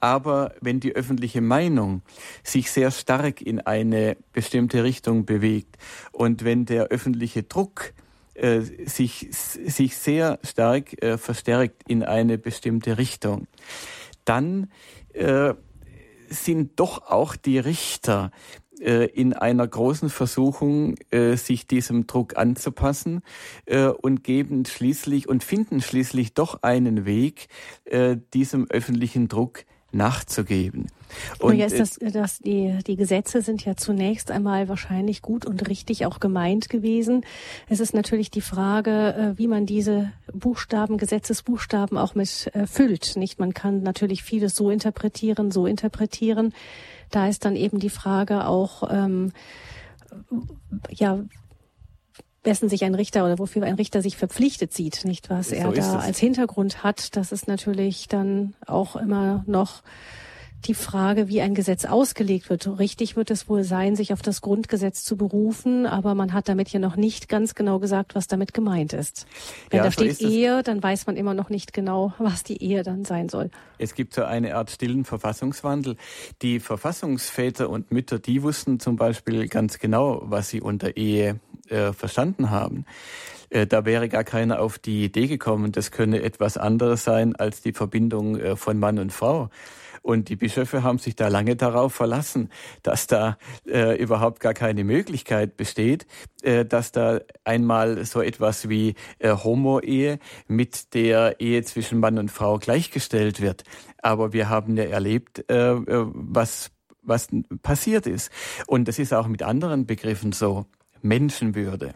Aber wenn die öffentliche Meinung sich sehr stark in eine bestimmte Richtung bewegt und wenn der öffentliche Druck äh, sich, sich sehr stark äh, verstärkt in eine bestimmte Richtung, dann äh, sind doch auch die Richter in einer großen Versuchung, äh, sich diesem Druck anzupassen äh, und geben schließlich und finden schließlich doch einen Weg, diesem öffentlichen Druck nachzugeben. Und ja, ist das, das, die, die Gesetze sind ja zunächst einmal wahrscheinlich gut und richtig auch gemeint gewesen. Es ist natürlich die Frage, äh, wie man diese Buchstaben, Gesetzesbuchstaben auch mit äh, füllt. Nicht, man kann natürlich vieles so interpretieren, so interpretieren. Da ist dann eben die Frage auch, ähm, ja, wessen sich ein Richter oder wofür ein Richter sich verpflichtet sieht, nicht was er da als Hintergrund hat. Das ist natürlich dann auch immer noch die Frage, wie ein Gesetz ausgelegt wird. Richtig wird es wohl sein, sich auf das Grundgesetz zu berufen, aber man hat damit ja noch nicht ganz genau gesagt, was damit gemeint ist. Wenn ja, da steht Ehe, dann weiß man immer noch nicht genau, was die Ehe dann sein soll. Es gibt so eine Art stillen Verfassungswandel. Die Verfassungsväter und Mütter, die wussten zum Beispiel ganz genau, was sie unter Ehe äh, verstanden haben. Äh, da wäre gar keiner auf die Idee gekommen, das könne etwas anderes sein als die Verbindung äh, von Mann und Frau. Und die Bischöfe haben sich da lange darauf verlassen, dass da äh, überhaupt gar keine Möglichkeit besteht, äh, dass da einmal so etwas wie äh, Homo-Ehe mit der Ehe zwischen Mann und Frau gleichgestellt wird. Aber wir haben ja erlebt, äh, äh was was passiert ist. Und das ist auch mit anderen Begriffen so. Menschenwürde.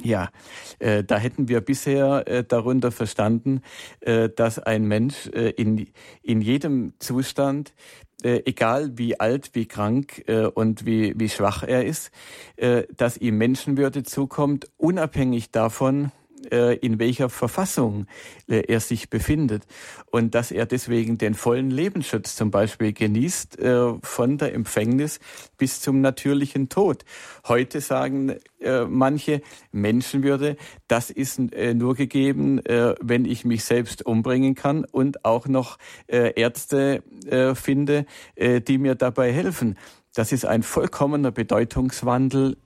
Ja, äh, da hätten wir bisher äh, darunter verstanden, äh, dass ein Mensch äh, in, in jedem Zustand, äh, egal wie alt, wie krank äh, und wie, wie schwach er ist, dass ihm Menschenwürde zukommt, unabhängig davon, in welcher Verfassung äh, er sich befindet und dass er deswegen den vollen Lebensschutz zum Beispiel genießt äh, von der Empfängnis bis zum natürlichen Tod. Heute sagen manche Menschenwürde, das ist nur gegeben, wenn ich mich selbst umbringen kann und auch noch Ärzte finde, die mir dabei helfen. Das ist ein vollkommener Bedeutungswandel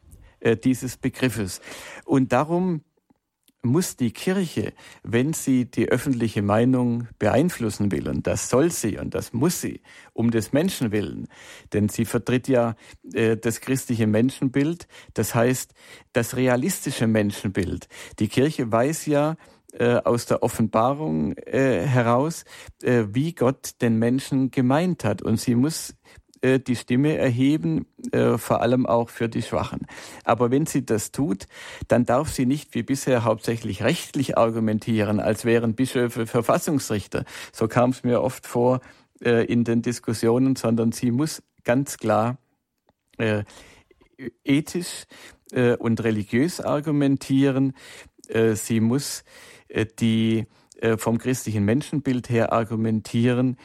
dieses Begriffes. Und darum muss die Kirche, wenn sie die öffentliche Meinung beeinflussen will, und das soll sie und das muss sie, um des Menschen willen, denn sie vertritt ja äh, das christliche Menschenbild, das heißt das realistische Menschenbild. Die Kirche weiß ja, äh, aus der Offenbarung äh, heraus, äh, wie Gott den Menschen gemeint hat. Und sie muss äh, die Stimme erheben, äh, vor allem auch für die Schwachen. Aber wenn sie das tut, dann darf sie nicht wie bisher hauptsächlich rechtlich argumentieren, als wären Bischöfe Verfassungsrichter. So kam es mir oft vor äh, in den Diskussionen, sondern sie muss ganz klar ethisch und religiös argumentieren. sie muss die vom christlichen Menschenbild her argumentieren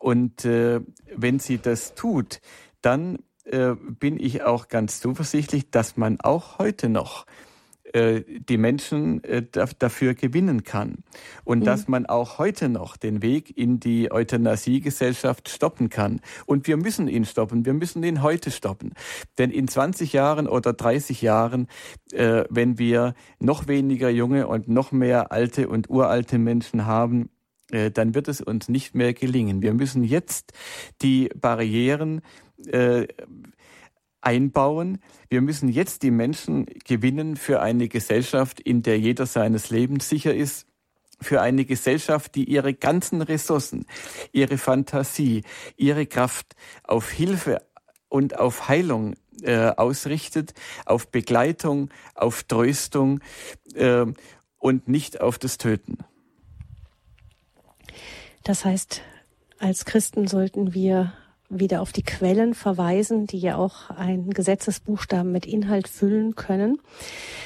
und äh, wenn sie das tut, dann äh, bin ich auch ganz zuversichtlich, dass man auch heute noch äh, die Menschen äh, dafür gewinnen kann. Und mhm. dass man auch heute noch den Weg in die Euthanasiegesellschaft stoppen kann. Und wir müssen ihn stoppen. Wir müssen ihn heute stoppen. Denn in 20 Jahren oder 30 Jahren, äh, wenn wir noch weniger junge und noch mehr alte und uralte Menschen haben, dann wird es uns nicht mehr gelingen. Wir müssen jetzt die Barrieren äh, einbauen. Wir müssen jetzt die Menschen gewinnen für eine Gesellschaft, in der jeder seines Lebens sicher ist, für eine Gesellschaft, die ihre ganzen Ressourcen, ihre Fantasie, ihre Kraft auf Hilfe und auf Heilung äh, ausrichtet, auf Begleitung, auf Tröstung äh, und nicht auf das Töten. Das heißt, als Christen sollten wir wieder auf die Quellen verweisen, die ja auch einen Gesetzesbuchstaben mit Inhalt füllen können.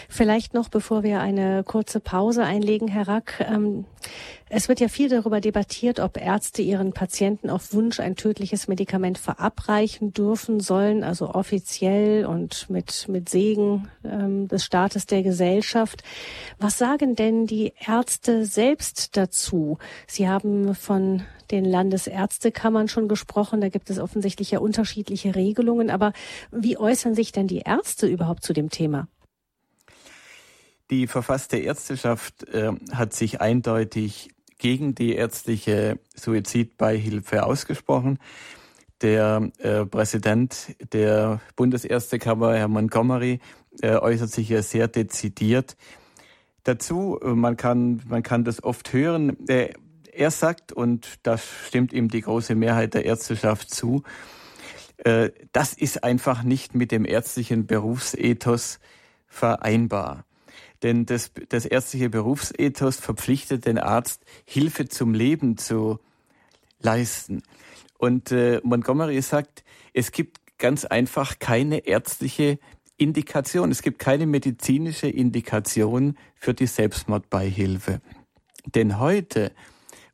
Vielleicht noch, bevor wir eine kurze Pause einlegen, Herr Rack, ähm, es wird ja viel darüber debattiert, ob Ärzte ihren Patienten auf Wunsch ein tödliches Medikament verabreichen dürfen sollen, also offiziell und mit, mit Segen ähm, des Staates der Gesellschaft. Was sagen denn die Ärzte selbst dazu? Sie haben von den Landesärztekammern schon gesprochen. Da gibt es offensichtlich ja unterschiedliche Regelungen. Aber wie äußern sich denn die Ärzte überhaupt zu dem Thema? Die verfasste Ärzteschaft äh, hat sich eindeutig gegen die ärztliche Suizidbeihilfe ausgesprochen. Der äh, Präsident der Bundesärztekammer, Herr Montgomery, äh, äußert sich ja sehr dezidiert dazu. Man kann, man kann das oft hören. Er sagt, und da stimmt ihm die große Mehrheit der Ärzteschaft zu, äh, das ist einfach nicht mit dem ärztlichen Berufsethos vereinbar. Denn das, das ärztliche Berufsethos verpflichtet den Arzt, Hilfe zum Leben zu leisten. Und äh, Montgomery sagt, es gibt ganz einfach keine ärztliche Indikation. Es gibt keine medizinische Indikation für die Selbstmordbeihilfe. Denn heute,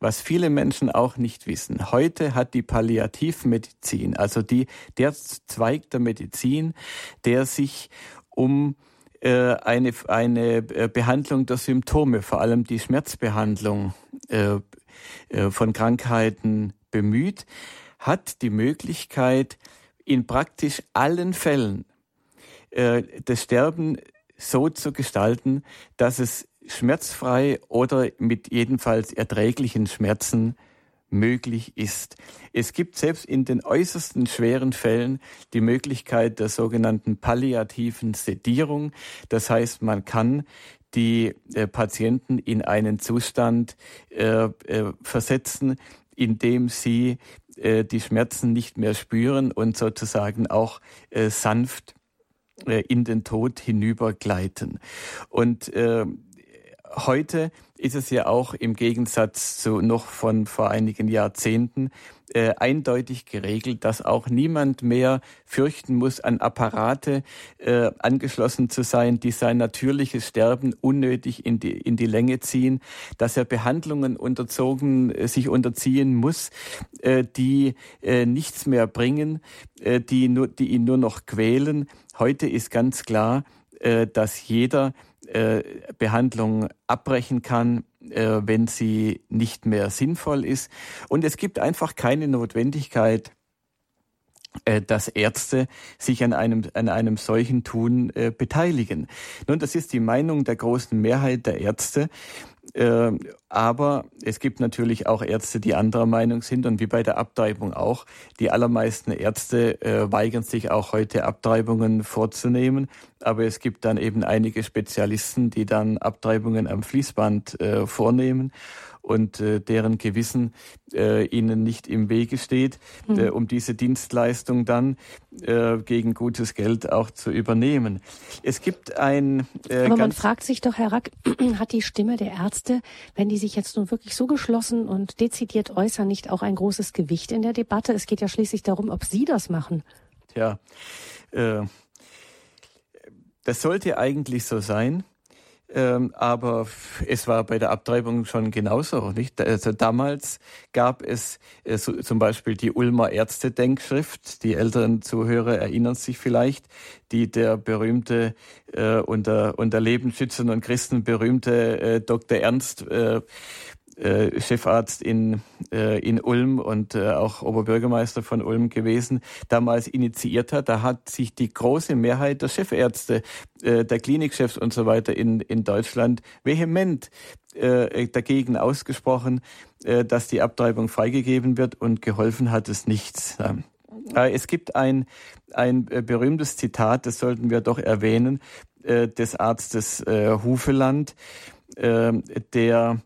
was viele Menschen auch nicht wissen, heute hat die Palliativmedizin, also die, der Zweig der Medizin, der sich um äh, eine, eine äh, Behandlung der Symptome, vor allem die Schmerzbehandlung äh, von Krankheiten bemüht, hat die Möglichkeit, in praktisch allen Fällen das Sterben so zu gestalten, dass es schmerzfrei oder mit jedenfalls erträglichen Schmerzen möglich ist. Es gibt selbst in den äußersten schweren Fällen die Möglichkeit der sogenannten palliativen Sedierung. Das heißt, man kann die äh, Patienten in einen Zustand äh, äh, versetzen, in dem sie äh, die Schmerzen nicht mehr spüren und sozusagen auch äh, sanft äh, in den Tod hinübergleiten. Und heute ist es ja auch im Gegensatz zu noch von vor einigen Jahrzehnten äh, eindeutig geregelt, dass auch niemand mehr fürchten muss, an Apparate äh, angeschlossen zu sein, die sein natürliches Sterben unnötig in die, in die Länge ziehen, dass er Behandlungen unterzogen, äh, sich unterziehen muss, äh, die äh, nichts mehr bringen, äh, die, nur, die ihn nur noch quälen. Heute ist ganz klar, äh, dass jeder Behandlung abbrechen kann, äh, wenn sie nicht mehr sinnvoll ist. Und es gibt einfach keine Notwendigkeit, äh, dass Ärzte sich an einem, an einem solchen Tun äh, beteiligen. Nun, das ist die Meinung der großen Mehrheit der Ärzte. Äh, aber es gibt natürlich auch Ärzte, die anderer Meinung sind und wie bei der Abtreibung auch. Die allermeisten Ärzte äh, weigern sich auch heute Abtreibungen vorzunehmen. Aber es gibt dann eben einige Spezialisten, die dann Abtreibungen am Fließband äh, vornehmen und äh, deren Gewissen äh, ihnen nicht im Wege steht, mhm. äh, um diese Dienstleistung dann äh, gegen gutes Geld auch zu übernehmen. Es gibt ein. Äh, Aber man fragt sich doch, Herr Rack, hat die Stimme der Ärzte, wenn die sich jetzt nun wirklich so geschlossen und dezidiert äußern, nicht auch ein großes Gewicht in der Debatte? Es geht ja schließlich darum, ob Sie das machen. Ja. Äh, das sollte eigentlich so sein. Ähm, aber es war bei der Abtreibung schon genauso. Nicht? Also damals gab es äh, so, zum Beispiel die Ulmer Ärztedenkschrift. Die älteren Zuhörer erinnern sich vielleicht, die der berühmte äh, unter, unter Lebensschützern und Christen berühmte äh, Dr. Ernst äh, äh, Chefarzt in, äh, in Ulm und äh, auch Oberbürgermeister von Ulm gewesen, damals initiiert hat. Da hat sich die große Mehrheit der Chefärzte, äh, der Klinikchefs und so weiter in, in Deutschland vehement äh, dagegen ausgesprochen, äh, dass die Abtreibung freigegeben wird und geholfen hat es nichts. Äh, es gibt ein, ein äh, berühmtes Zitat, das sollten wir doch erwähnen, äh, des Arztes äh, Hufeland, der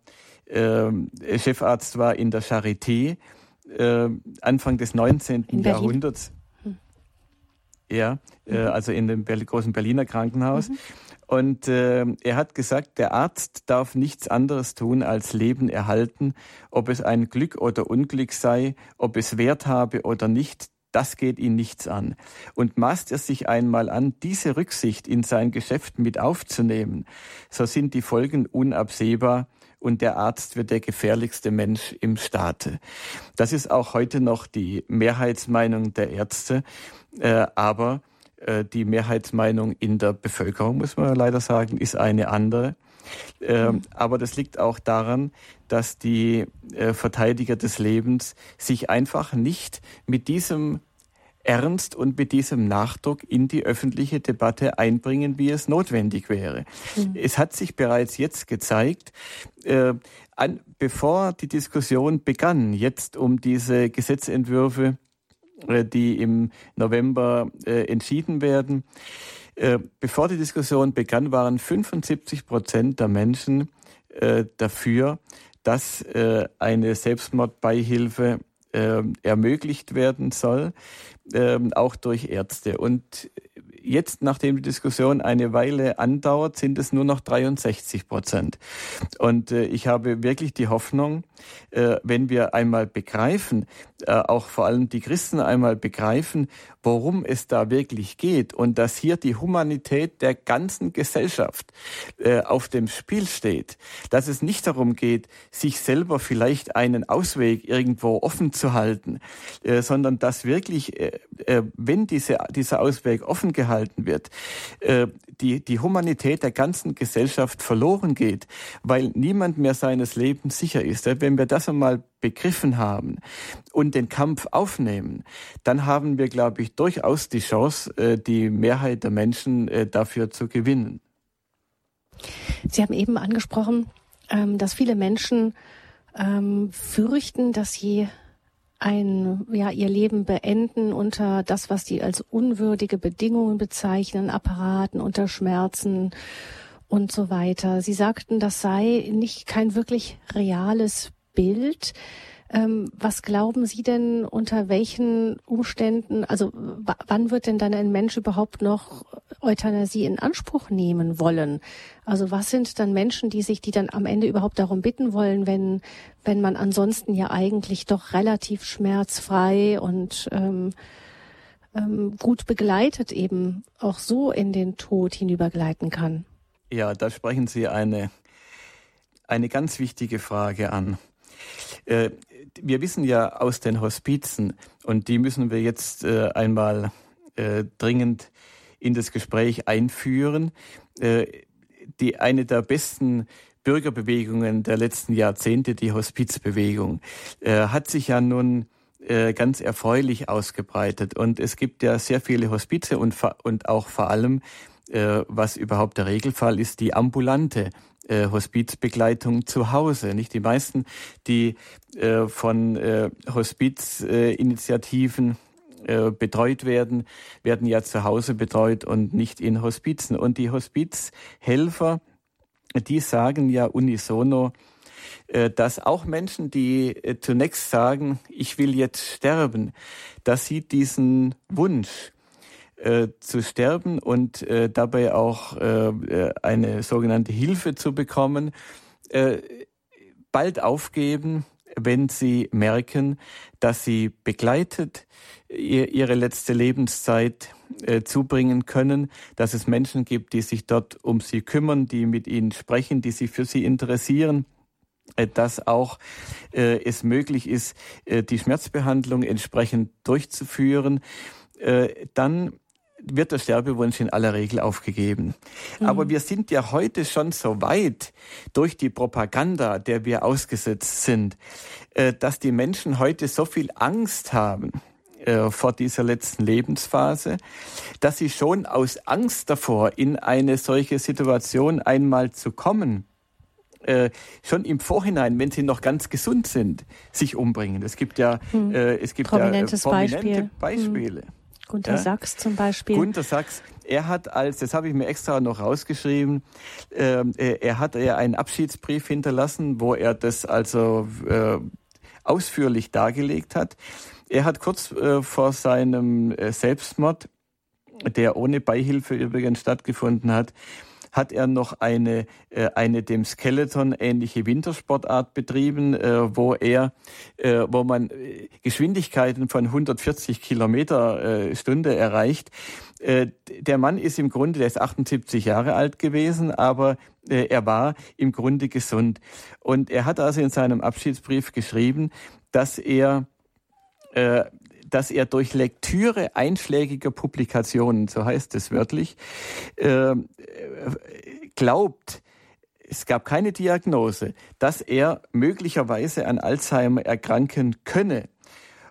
Chefarzt war in der Charité äh, Anfang des 19. Jahrhunderts. Hm. Ja, äh, mhm. also in dem großen Berliner Krankenhaus. Mhm. Und äh, er hat gesagt, der Arzt darf nichts anderes tun als Leben erhalten, ob es ein Glück oder Unglück sei, ob es Wert habe oder nicht, das geht ihn nichts an. Und maßt er sich einmal an, diese Rücksicht in sein Geschäft mit aufzunehmen, so sind die Folgen unabsehbar und der Arzt wird der gefährlichste Mensch im Staate. Das ist auch heute noch die Mehrheitsmeinung der Ärzte, äh, aber äh, die Mehrheitsmeinung in der Bevölkerung, muss man leider sagen, ist eine andere. Äh, mhm. Aber das liegt auch daran, dass die äh, Verteidiger des Lebens sich einfach nicht mit diesem ernst und mit diesem Nachdruck in die öffentliche Debatte einbringen, wie es notwendig wäre. Mhm. Es hat sich bereits jetzt gezeigt, äh, an, bevor die Diskussion begann, jetzt um diese Gesetzentwürfe, äh, die im November äh, entschieden werden, äh, bevor die Diskussion begann, waren 75 Prozent der Menschen äh, dafür, dass äh, eine Selbstmordbeihilfe ermöglicht werden soll ähm, auch durch Ärzte. Und jetzt, nachdem die Diskussion eine Weile andauert, sind es nur noch 63 Prozent. Und äh, ich habe wirklich die Hoffnung, wenn wir einmal begreifen, äh, auch vor allem die Christen einmal begreifen, worum es da wirklich geht und dass hier die Humanität der ganzen Gesellschaft äh, auf dem Spiel steht, dass es nicht darum geht, sich selber vielleicht einen Ausweg irgendwo offen zu halten, äh, sondern dass wirklich, äh, äh wenn diese, dieser Ausweg offen gehalten wird, äh, die, die Humanität der ganzen Gesellschaft verloren geht, weil niemand mehr seines Lebens sicher ist. Wenn wir das einmal begriffen haben und den Kampf aufnehmen, dann haben wir, glaube ich, durchaus die Chance, äh, die Mehrheit der Menschen äh, dafür zu gewinnen. Sie haben eben angesprochen, ähm, dass viele Menschen ähm, fürchten, dass sie ein, ja, ihr Leben beenden unter das, was die als unwürdige Bedingungen bezeichnen, Apparaten, unter Schmerzen und so weiter. Sie sagten, das sei nicht kein wirklich reales Bild. Ähm, was glauben Sie denn, unter welchen Umständen, also wann wird denn dann ein Mensch überhaupt noch Euthanasie in Anspruch nehmen wollen? Also was sind dann Menschen, die sich, die dann am Ende überhaupt darum bitten wollen, wenn, wenn man ansonsten ja eigentlich doch relativ schmerzfrei und ähm, ähm, gut begleitet eben auch so in den Tod hinübergleiten kann? Ja, da sprechen Sie eine, eine ganz wichtige Frage an. Äh, wir wissen ja aus den Hospizen, und die müssen wir jetzt äh, einmal äh, dringend in das Gespräch einführen, die eine der besten Bürgerbewegungen der letzten Jahrzehnte, die Hospizbewegung, hat sich ja nun ganz erfreulich ausgebreitet. Und es gibt ja sehr viele Hospize und, und auch vor allem, was überhaupt der Regelfall ist, die ambulante äh, Hospizbegleitung zu Hause. Nicht die meisten, die äh, von äh, Hospizinitiativen äh, betreut werden, werden ja zu Hause betreut und nicht in Hospizen. Und die Hospizhelfer, die sagen ja unisono, äh, dass auch Menschen, die äh, zunächst sagen, ich will jetzt sterben, dass sie diesen Wunsch äh, zu sterben und äh, dabei auch äh, eine sogenannte Hilfe zu bekommen, äh, bald aufgeben, wenn sie merken, dass sie begleitet ihr, ihre letzte Lebenszeit äh, zubringen können, dass es Menschen gibt, die sich dort um sie kümmern, die mit ihnen sprechen, die sich für sie interessieren äh, dass auch äh, es möglich ist, äh, die Schmerzbehandlung entsprechend durchzuführen, äh, dann wird der Sterbewunsch in aller Regel aufgegeben. Mhm. Aber wir sind ja heute schon so weit durch die Propaganda, der wir ausgesetzt sind, äh, dass die Menschen heute so viel Angst haben äh, vor dieser letzten Lebensphase, dass sie schon aus Angst davor, in eine solche Situation einmal zu kommen, äh, schon im Vorhinein, wenn sie noch ganz gesund sind, sich umbringen. Es gibt ja, hm. äh, es gibt ja äh, prominente Beispiel. Beispiele. Hm. Gunter ja? Sachs zum Beispiel. Gunter Sachs, er hat als, das habe ich mir extra noch rausgeschrieben, äh, er hat er einen Abschiedsbrief hinterlassen, wo er das also äh, ausführlich dargelegt hat. Er hat kurz äh, vor seinem äh, Selbstmord, der ohne Beihilfe übrigens stattgefunden hat, hat er noch eine, äh, eine dem Skeleton ähnliche Wintersportart betrieben, äh, wo er, äh, wo man äh, Geschwindigkeiten von 140 Kilometer äh, Stunde erreicht. Äh, der Mann ist im Grunde, der ist 78 Jahre alt gewesen, aber äh, er war im Grunde gesund. Und er hat also in seinem Abschiedsbrief geschrieben, dass er äh, dass er durch Lektüre einschlägiger Publikationen, so heißt es wörtlich, äh, glaubt, es gab keine Diagnose, dass er möglicherweise an Alzheimer erkranken könne.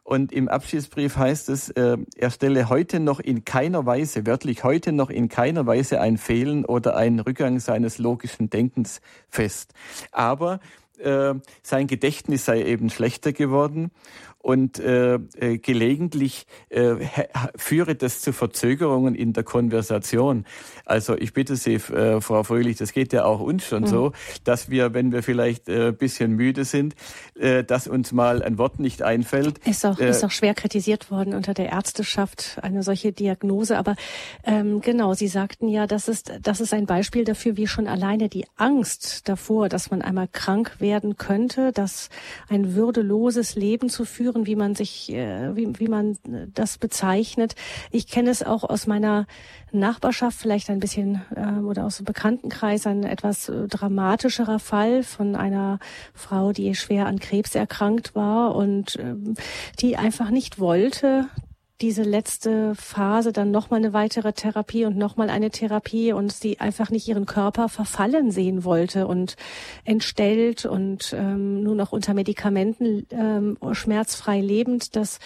Und im Abschiedsbrief heißt es, äh, er stelle heute noch in keiner Weise, wörtlich heute noch in keiner Weise ein Fehlen oder ein Rückgang seines logischen Denkens fest. Aber äh, sein Gedächtnis sei eben schlechter geworden und äh, äh, gelegentlich äh, führe das zu Verzögerungen in der Konversation. Also ich bitte Sie, äh, Frau Fröhlich, das geht ja auch uns schon mhm. so, dass wir, wenn wir vielleicht äh, bisschen müde sind, äh, dass uns mal ein Wort nicht einfällt. Ist auch, äh, ist auch schwer kritisiert worden unter der Ärzteschaft, eine solche Diagnose. Aber ähm, genau, Sie sagten ja, das ist, das ist ein Beispiel dafür, wie schon alleine die Angst davor, dass man einmal krank werden könnte, dass ein würdeloses Leben zu führen, führen, wie man sich, äh, wie, wie man äh, das bezeichnet. Ich kenne es auch aus meiner Nachbarschaft, vielleicht ein bisschen äh, oder aus dem Bekanntenkreis, ein etwas äh, dramatischerer Fall von einer Frau, die schwer an Krebs erkrankt war und äh, die einfach nicht wollte, diese letzte Phase dann nochmal eine weitere Therapie und nochmal eine Therapie und sie einfach nicht ihren Körper verfallen sehen wollte und entstellt und ähm, nur noch unter Medikamenten ähm, schmerzfrei lebend. Das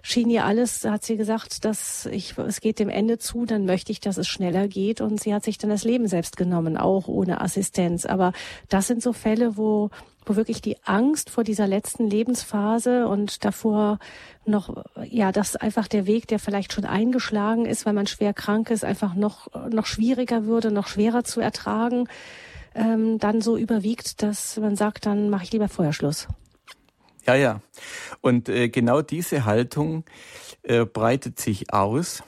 schien ihr alles, hat sie gesagt, dass ich, es geht dem Ende zu, dann möchte ich, dass es schneller geht und sie hat sich dann das Leben selbst genommen, auch ohne Assistenz. Aber das sind so Fälle, wo wo wirklich die Angst vor dieser letzten Lebensphase und davor noch, ja, dass einfach der Weg, der vielleicht schon eingeschlagen ist, weil man schwer krank ist, einfach noch, noch schwieriger würde, noch schwerer zu ertragen, ähm, dann so überwiegt, dass man sagt, dann mache ich lieber Feuerschluss. Ja, ja. Und äh, genau diese Haltung äh, breitet sich aus.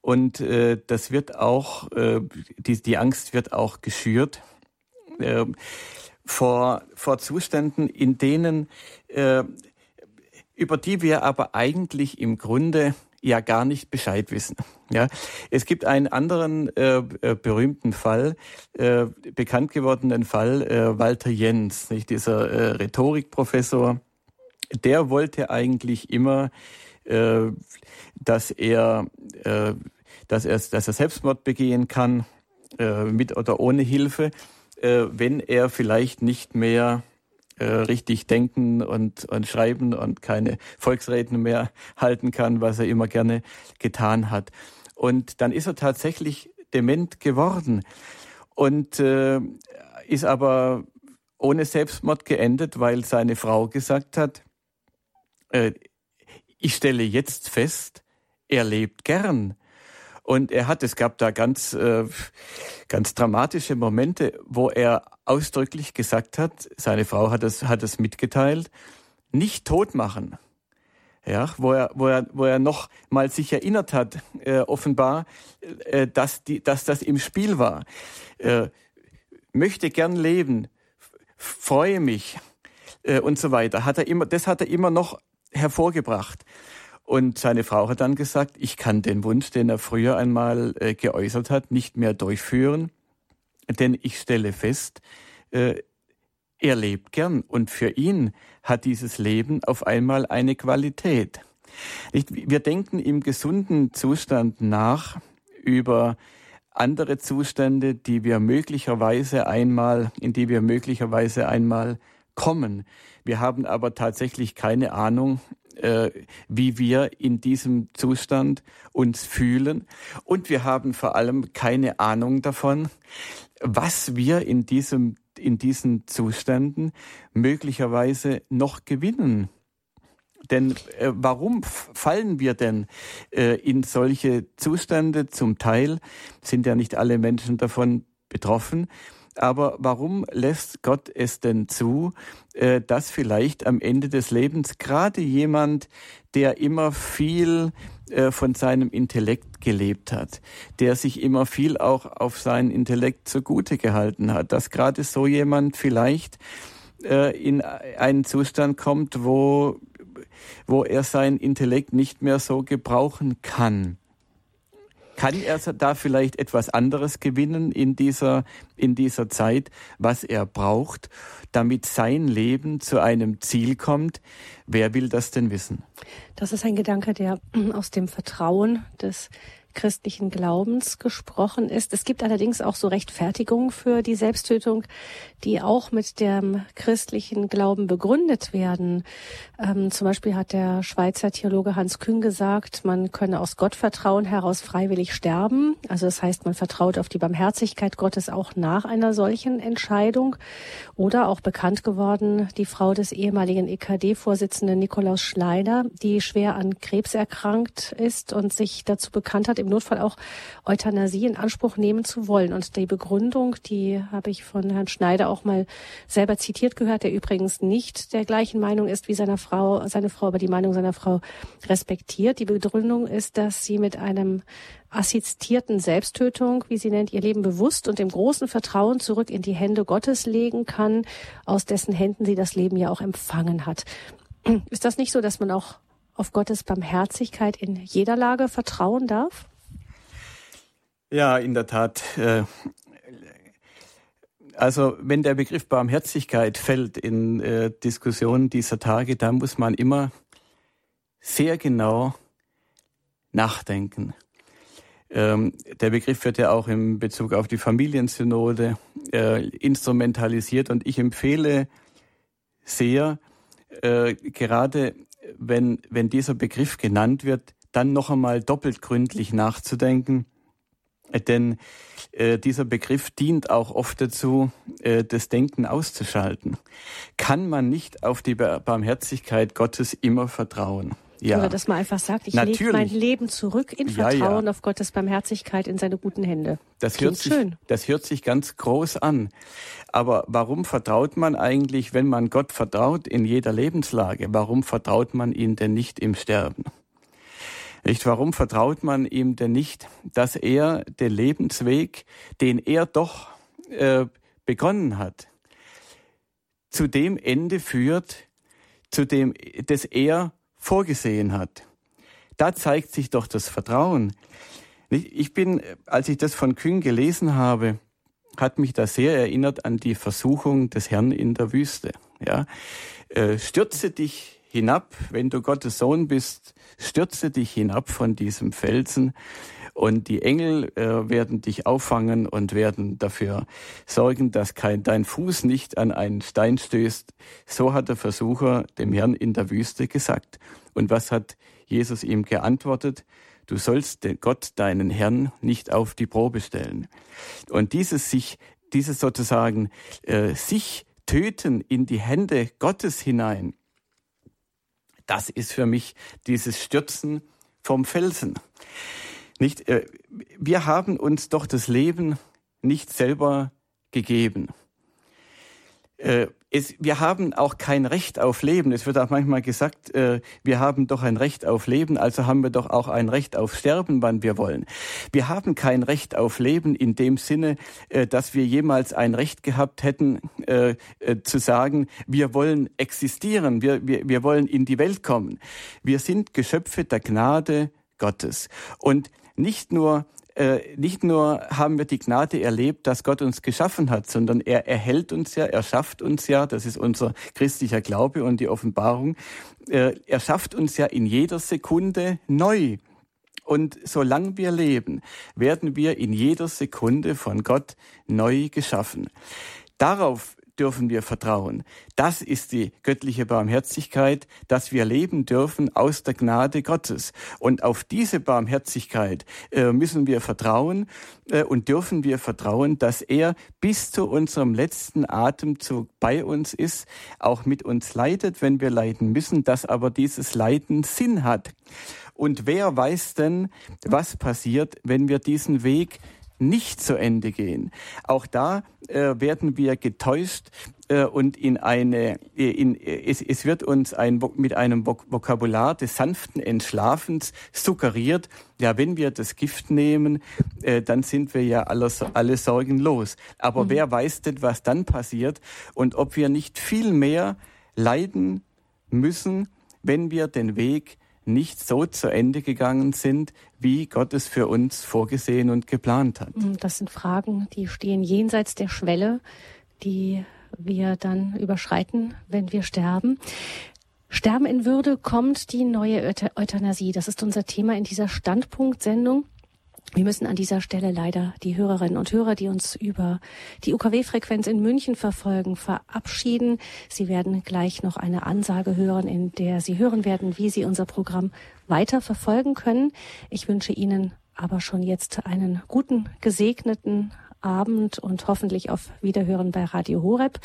Und äh, das wird auch, äh, die, die Angst wird auch geschürt äh, vor, vor Zuständen, in denen, äh, über die wir aber eigentlich im Grunde ja gar nicht Bescheid wissen. Ja, es gibt einen anderen äh, äh, berühmten Fall, äh, bekannt gewordenen Fall, äh, Walter Jens, nicht dieser äh, Rhetorikprofessor. Der wollte eigentlich immer, äh, dass er, äh, dass er, dass er Selbstmord begehen kann, äh, mit oder ohne Hilfe, äh, wenn er vielleicht nicht mehr äh, richtig denken und, und schreiben und keine Volksreden mehr halten kann, was er immer gerne getan hat. Und dann ist er tatsächlich dement geworden und äh, ist aber ohne Selbstmord geendet, weil seine Frau gesagt hat, äh, ich stelle jetzt fest, er lebt gern. Und er hat, es gab da ganz, äh, ganz dramatische Momente, wo er ausdrücklich gesagt hat, seine Frau hat es, hat es mitgeteilt, nicht tot machen. Ja, wo er, wo er, wo er noch mal sich erinnert hat, äh, offenbar, äh, dass die, dass das im Spiel war. Äh, möchte gern leben, freue mich äh, und so weiter. Hat er immer, das hat er immer noch hervorgebracht. Und seine Frau hat dann gesagt, ich kann den Wunsch, den er früher einmal äh, geäußert hat, nicht mehr durchführen, denn ich stelle fest, äh, er lebt gern und für ihn hat dieses Leben auf einmal eine Qualität. Wir denken im gesunden Zustand nach über andere Zustände, die wir möglicherweise einmal, in die wir möglicherweise einmal kommen. Wir haben aber tatsächlich keine Ahnung, äh, wie wir in diesem Zustand uns fühlen. Und wir haben vor allem keine Ahnung davon, was wir in diesem in diesen Zuständen möglicherweise noch gewinnen. Denn äh, warum fallen wir denn äh, in solche Zustände? Zum Teil sind ja nicht alle Menschen davon betroffen. Aber warum lässt Gott es denn zu, äh, dass vielleicht am Ende des Lebens gerade jemand, der immer viel äh, von seinem Intellekt gelebt hat, der sich immer viel auch auf seinen Intellekt zugute gehalten hat, dass gerade so jemand vielleicht äh, in einen Zustand kommt, wo, wo er sein Intellekt nicht mehr so gebrauchen kann. Kann er da vielleicht etwas anderes gewinnen in dieser, in dieser Zeit, was er braucht, damit sein Leben zu einem Ziel kommt? Wer will das denn wissen? Das ist ein Gedanke, der aus dem Vertrauen des christlichen Glaubens gesprochen ist. Es gibt allerdings auch so Rechtfertigungen für die Selbsttötung, die auch mit dem christlichen Glauben begründet werden. Ähm, zum Beispiel hat der Schweizer Theologe Hans Kühn gesagt, man könne aus Gottvertrauen heraus freiwillig sterben. Also das heißt, man vertraut auf die Barmherzigkeit Gottes auch nach einer solchen Entscheidung. Oder auch bekannt geworden, die Frau des ehemaligen EKD-Vorsitzenden Nikolaus Schleider, die schwer an Krebs erkrankt ist und sich dazu bekannt hat, im Notfall auch Euthanasie in Anspruch nehmen zu wollen. Und die Begründung, die habe ich von Herrn Schneider auch mal selber zitiert gehört, der übrigens nicht der gleichen Meinung ist wie seine Frau, seine Frau, aber die Meinung seiner Frau respektiert. Die Begründung ist, dass sie mit einem assistierten Selbsttötung, wie sie nennt, ihr Leben bewusst und im großen Vertrauen zurück in die Hände Gottes legen kann, aus dessen Händen sie das Leben ja auch empfangen hat. Ist das nicht so, dass man auch auf Gottes Barmherzigkeit in jeder Lage vertrauen darf? Ja, in der Tat. Äh, also wenn der Begriff Barmherzigkeit fällt in äh, Diskussionen dieser Tage, dann muss man immer sehr genau nachdenken. Ähm, der Begriff wird ja auch in Bezug auf die Familiensynode äh, instrumentalisiert und ich empfehle sehr, gerade wenn, wenn dieser Begriff genannt wird, dann noch einmal doppelt gründlich nachzudenken, denn äh, dieser Begriff dient auch oft dazu, äh, das Denken auszuschalten. Kann man nicht auf die Barmherzigkeit Gottes immer vertrauen? Ja. Oder dass man einfach sagt, ich lege mein Leben zurück in Vertrauen ja, ja. auf Gottes Barmherzigkeit in seine guten Hände. Das hört, sich, schön. das hört sich ganz groß an. Aber warum vertraut man eigentlich, wenn man Gott vertraut in jeder Lebenslage? Warum vertraut man ihm denn nicht im Sterben? Nicht, warum vertraut man ihm denn nicht, dass er den Lebensweg, den er doch äh, begonnen hat, zu dem Ende führt, zu dem, das er vorgesehen hat. Da zeigt sich doch das Vertrauen. Ich bin, als ich das von Kühn gelesen habe, hat mich das sehr erinnert an die Versuchung des Herrn in der Wüste. Ja, äh, stürze dich hinab, wenn du Gottes Sohn bist, stürze dich hinab von diesem Felsen und die Engel äh, werden dich auffangen und werden dafür sorgen, dass kein, dein Fuß nicht an einen Stein stößt. So hat der Versucher dem Herrn in der Wüste gesagt. Und was hat Jesus ihm geantwortet? Du sollst den Gott, deinen Herrn, nicht auf die Probe stellen. Und dieses sich, dieses sozusagen, äh, sich töten in die Hände Gottes hinein, das ist für mich dieses Stürzen vom Felsen. Nicht, äh, wir haben uns doch das Leben nicht selber gegeben. Äh, es, wir haben auch kein Recht auf Leben. Es wird auch manchmal gesagt, äh, wir haben doch ein Recht auf Leben, also haben wir doch auch ein Recht auf Sterben, wann wir wollen. Wir haben kein Recht auf Leben in dem Sinne, äh, dass wir jemals ein Recht gehabt hätten, äh, äh zu sagen, wir wollen existieren, wir, wir, wir wollen in die Welt kommen. Wir sind Geschöpfe der Gnade Gottes. Und nicht nur äh, nicht nur haben wir die Gnade erlebt, dass Gott uns geschaffen hat, sondern er erhält uns ja, er schafft uns ja, das ist unser christlicher Glaube und die Offenbarung, äh, er schafft uns ja in jeder Sekunde neu. Und solange wir leben, werden wir in jeder Sekunde von Gott neu geschaffen. Darauf dürfen wir vertrauen. Das ist die göttliche Barmherzigkeit, dass wir leben dürfen aus der Gnade Gottes. Und auf diese Barmherzigkeit äh, müssen wir vertrauen äh, und dürfen wir vertrauen, dass er bis zu unserem letzten Atemzug bei uns ist, auch mit uns leidet, wenn wir leiden müssen, dass aber dieses Leiden Sinn hat. Und wer weiß denn, was passiert, wenn wir diesen Weg nicht zu Ende gehen. Auch da äh, werden wir getäuscht äh, und in eine, äh, in, äh, es, es wird uns ein, mit einem Vokabular des sanften Entschlafens suggeriert, ja, wenn wir das Gift nehmen, äh, dann sind wir ja alle, alle Sorgen los. Aber mhm. wer weiß denn, was dann passiert und ob wir nicht viel mehr leiden müssen, wenn wir den Weg nicht so zu Ende gegangen sind, wie Gott es für uns vorgesehen und geplant hat. Mm, das sind Fragen, die stehen jenseits der Schwelle, die wir dann überschreiten, wenn wir sterben. Sterben in Würde kommt die neue Euthanasie. Das ist unser Thema in dieser Standpunktsendung. Wir müssen an dieser Stelle leider die Hörerinnen und Hörer, die uns über die UKW-Frequenz in München verfolgen, verabschieden. Sie werden gleich noch eine Ansage hören, in der Sie hören werden, wie Sie unser Programm weiter verfolgen können. Ich wünsche Ihnen aber schon jetzt einen guten, gesegneten Abend und hoffentlich auf Wiederhören bei Radio Horeb.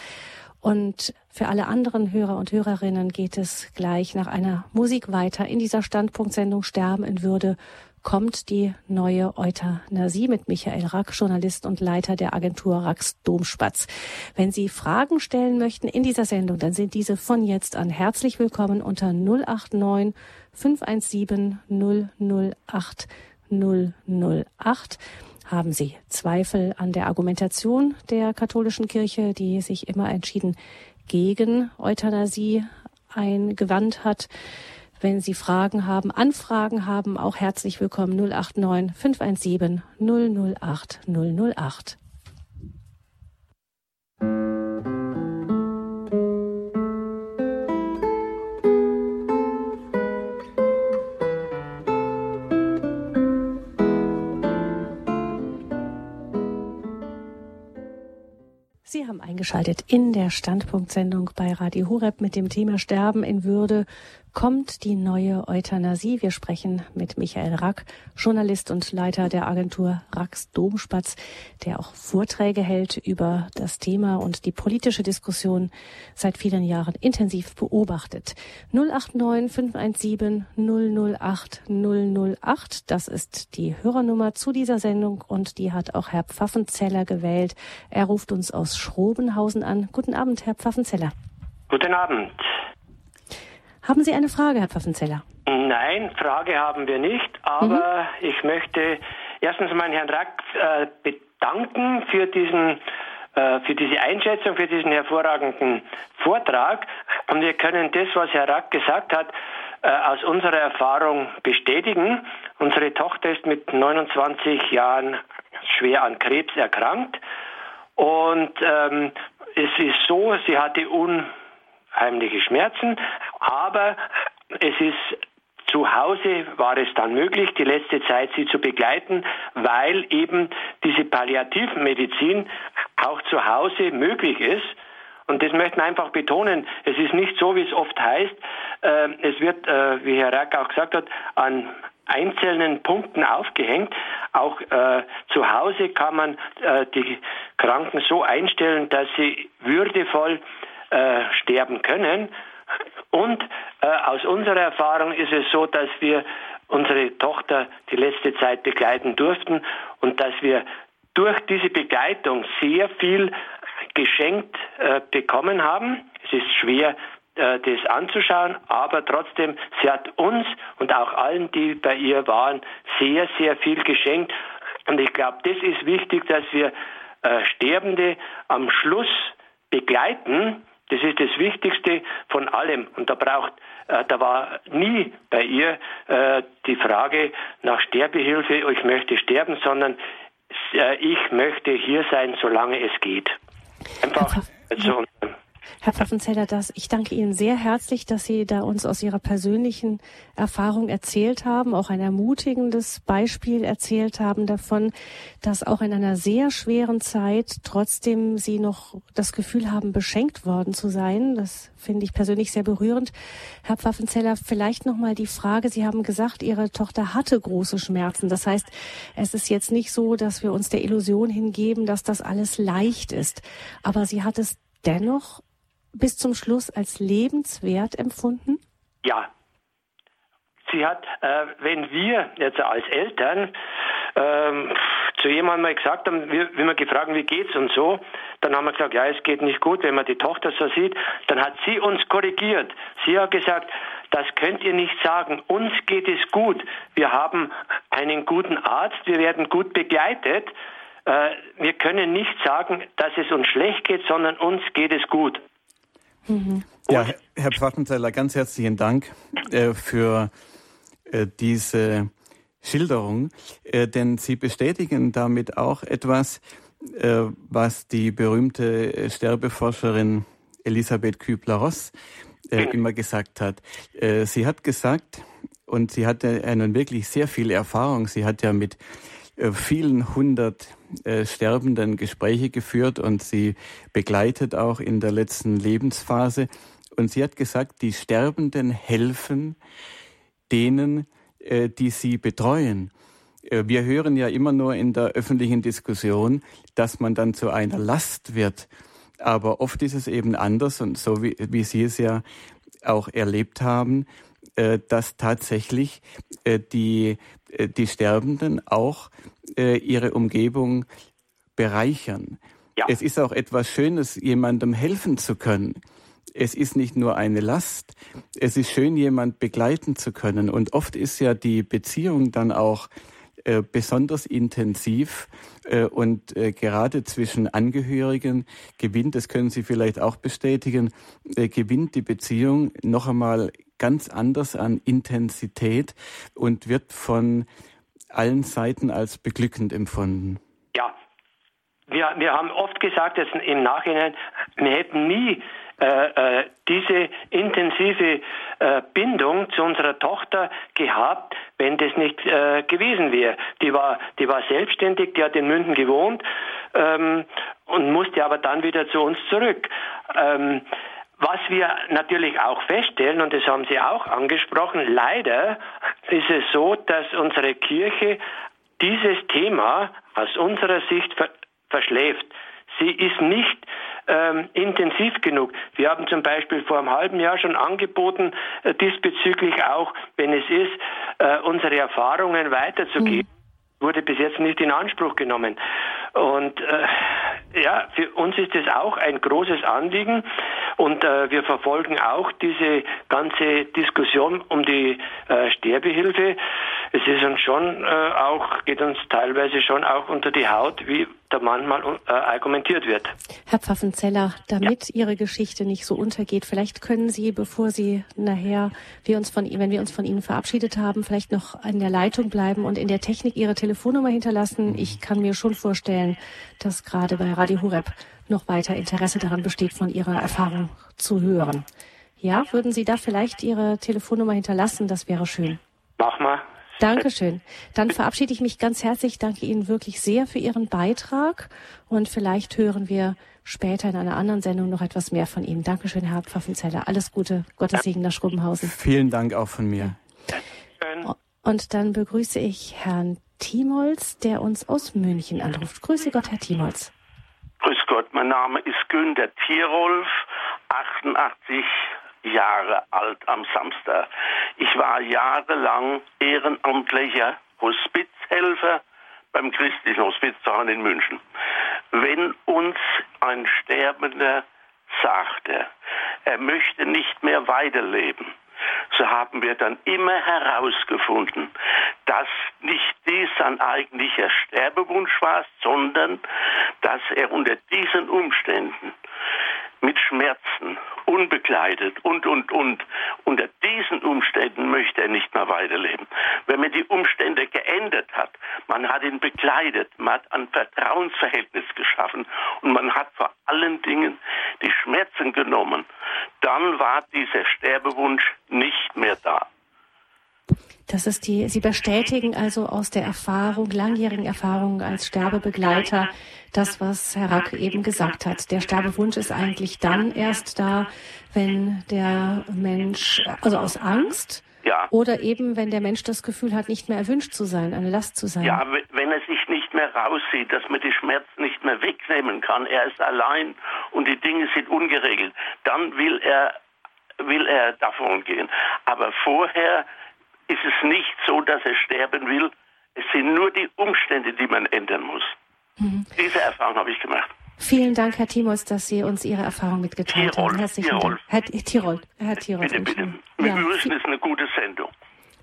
Und für alle anderen Hörer und Hörerinnen geht es gleich nach einer Musik weiter in dieser Standpunktsendung Sterben in Würde kommt die neue Euthanasie mit Michael Rack, Journalist und Leiter der Agentur Racks Domspatz. Wenn Sie Fragen stellen möchten in dieser Sendung, dann sind diese von jetzt an herzlich willkommen unter 089 517 008 008. Haben Sie Zweifel an der Argumentation der katholischen Kirche, die sich immer entschieden gegen Euthanasie eingewandt hat? Wenn Sie Fragen haben, Anfragen haben, auch herzlich willkommen 089 517 008 008. Sie haben eingeschaltet in der Standpunktsendung bei Radio Horeb mit dem Thema Sterben in Würde kommt die neue Euthanasie. Wir sprechen mit Michael Rack, Journalist und Leiter der Agentur Racks Domspatz, der auch Vorträge hält über das Thema und die politische Diskussion seit vielen Jahren intensiv beobachtet. 089 517 008 008, das ist die Hörernummer zu dieser Sendung und die hat auch Herr Pfaffenzeller gewählt. Er ruft uns aus Schrobenhausen an. Guten Abend, Herr Pfaffenzeller. Guten Abend. Haben Sie eine Frage, Herr Pfaffenzeller? Nein, Frage haben wir nicht, aber mhm. ich möchte erstens meinen Herrn Rack äh, bedanken für diesen äh, für diese Einschätzung, für diesen hervorragenden Vortrag. Und wir können das, was Herr Rack gesagt hat, äh, aus unserer Erfahrung bestätigen. Unsere Tochter ist mit 29 Jahren schwer an Krebs erkrankt. Und ähm, es ist so, sie hatte un heimliche Schmerzen, aber es ist zu Hause war es dann möglich, die letzte Zeit sie zu begleiten, weil eben diese Palliativmedizin auch zu Hause möglich ist. Und das möchten wir einfach betonen. Es ist nicht so, wie es oft heißt. Äh, es wird, äh, wie Herr Rack auch gesagt hat, an einzelnen Punkten aufgehängt. Auch äh, zu Hause kann man äh, die Kranken so einstellen, dass sie würdevoll äh, sterben können. Und äh, aus unserer Erfahrung ist es so, dass wir unsere Tochter die letzte Zeit begleiten durften und dass wir durch diese Begleitung sehr viel geschenkt äh, bekommen haben. Es ist schwer, äh, das anzuschauen, aber trotzdem, sie hat uns und auch allen, die bei ihr waren, sehr, sehr viel geschenkt. Und ich glaube, das ist wichtig, dass wir äh, Sterbende am Schluss begleiten das ist das Wichtigste von allem. Und da braucht, äh, da war nie bei ihr äh, die Frage nach Sterbehilfe, ich möchte sterben, sondern äh, ich möchte hier sein, solange es geht. Einfach so. Herr Pfaffenzeller, das, ich danke Ihnen sehr herzlich, dass Sie da uns aus Ihrer persönlichen Erfahrung erzählt haben, auch ein ermutigendes Beispiel erzählt haben davon, dass auch in einer sehr schweren Zeit trotzdem Sie noch das Gefühl haben, beschenkt worden zu sein. Das finde ich persönlich sehr berührend. Herr Pfaffenzeller, vielleicht nochmal die Frage, Sie haben gesagt, Ihre Tochter hatte große Schmerzen. Das heißt, es ist jetzt nicht so, dass wir uns der Illusion hingeben, dass das alles leicht ist. Aber sie hat es dennoch bis zum Schluss als lebenswert empfunden? Ja. Sie hat, äh, wenn wir jetzt als Eltern ähm, zu jemandem mal gesagt haben, wir, wenn wir gefragt haben, wie geht's und so, dann haben wir gesagt, ja, es geht nicht gut, wenn man die Tochter so sieht, dann hat sie uns korrigiert. Sie hat gesagt, das könnt ihr nicht sagen. Uns geht es gut. Wir haben einen guten Arzt, wir werden gut begleitet. Äh, wir können nicht sagen, dass es uns schlecht geht, sondern uns geht es gut. Mhm. Ja, Herr Pfaffenzeller, ganz herzlichen Dank äh, für äh, diese Schilderung, äh, denn Sie bestätigen damit auch etwas, äh, was die berühmte äh, Sterbeforscherin Elisabeth Kübler-Ross äh, immer gesagt hat. sie hat gesagt, und sie hatte einen wirklich sehr viel Erfahrung, sie hat ja mit vielen hundert äh, Sterbenden Gespräche geführt und sie begleitet auch in der letzten Lebensphase. Und sie hat gesagt, die Sterbenden helfen denen, äh, die sie betreuen. Äh, wir hören ja immer nur in der öffentlichen Diskussion, dass man dann zu einer Last wird. Aber oft ist es eben anders und so wie, wie Sie es ja auch erlebt haben, äh, dass tatsächlich äh, die, die Sterbenden auch ihre Umgebung bereichern. Ja. Es ist auch etwas Schönes, jemandem helfen zu können. Es ist nicht nur eine Last, es ist schön, jemand begleiten zu können. Und oft ist ja die Beziehung dann auch äh, besonders intensiv äh, und äh, gerade zwischen Angehörigen gewinnt, das können Sie vielleicht auch bestätigen, gewinnt die Beziehung noch einmal ganz anders an Intensität und wird von allen Seiten als beglückend empfunden. Ja, wir, wir haben oft gesagt, dass im Nachhinein, wir hätten nie äh, äh, diese intensive äh, Bindung zu unserer Tochter gehabt, wenn das nicht äh, gewesen wäre. Die war, die war selbstständig, die hat in München gewohnt ähm, und musste aber dann wieder zu uns zurück. Ähm, was wir natürlich auch feststellen, und das haben Sie auch angesprochen, leider ist es so, dass unsere Kirche dieses Thema aus unserer Sicht ver verschläft. Sie ist nicht ähm, intensiv genug. Wir haben zum Beispiel vor einem halben Jahr schon angeboten, äh, diesbezüglich auch, wenn es ist, äh, unsere Erfahrungen weiterzugeben. Mhm wurde bis jetzt nicht in Anspruch genommen. Und äh, ja, für uns ist es auch ein großes Anliegen und äh, wir verfolgen auch diese ganze Diskussion um die äh, Sterbehilfe. Es ist uns schon äh, auch, geht uns teilweise schon auch unter die Haut, wie da manchmal äh, argumentiert wird. Herr Pfaffenzeller, damit ja. Ihre Geschichte nicht so untergeht, vielleicht können Sie, bevor Sie nachher, wir uns von, wenn wir uns von Ihnen verabschiedet haben, vielleicht noch an der Leitung bleiben und in der Technik Ihre Telefonnummer hinterlassen. Ich kann mir schon vorstellen, dass gerade bei Radio Hureb noch weiter Interesse daran besteht, von Ihrer Erfahrung zu hören. Ja, würden Sie da vielleicht Ihre Telefonnummer hinterlassen? Das wäre schön. Mach mal. Dankeschön. Dann verabschiede ich mich ganz herzlich. Danke Ihnen wirklich sehr für Ihren Beitrag und vielleicht hören wir später in einer anderen Sendung noch etwas mehr von Ihnen. Dankeschön, Herr Pfaffenzeller. Alles Gute. Gottes Segen nach Schrubenhausen. Vielen Dank auch von mir. Und dann begrüße ich Herrn Timolz, der uns aus München anruft. Grüße Gott, Herr Timolz. Grüß Gott, mein Name ist Günter Tierolf, 88 Jahre alt am Samstag. Ich war jahrelang ehrenamtlicher Hospizhelfer beim christlichen Hospizverein in München. Wenn uns ein Sterbender sagte, er möchte nicht mehr weiterleben, so haben wir dann immer herausgefunden, dass nicht dies sein eigentlicher Sterbewunsch war, sondern dass er unter diesen Umständen mit Schmerzen, unbekleidet und, und, und. Unter diesen Umständen möchte er nicht mehr weiterleben. Wenn man die Umstände geändert hat, man hat ihn bekleidet, man hat ein Vertrauensverhältnis geschaffen und man hat vor allen Dingen die Schmerzen genommen, dann war dieser Sterbewunsch nicht mehr da. Das ist die, Sie bestätigen also aus der Erfahrung, langjährigen Erfahrung als Sterbebegleiter, das, was Herr Rack eben gesagt hat. Der Sterbewunsch ist eigentlich dann erst da, wenn der Mensch, also aus Angst, ja. Oder eben, wenn der Mensch das Gefühl hat, nicht mehr erwünscht zu sein, eine Last zu sein. Ja, wenn er sich nicht mehr raussieht, dass man die Schmerzen nicht mehr wegnehmen kann, er ist allein und die Dinge sind ungeregelt, dann will er, will er davon gehen. Aber vorher ist es nicht so, dass er sterben will. Es sind nur die Umstände, die man ändern muss. Mhm. Diese Erfahrung habe ich gemacht. Vielen Dank, Herr Timos, dass Sie uns Ihre Erfahrung mitgeteilt Tirol, haben. Herzlichen Tirol. Dank. Herr Tirol. Herr Tirol. Bitte, bitte. Mit ja. München ist eine gute Sendung.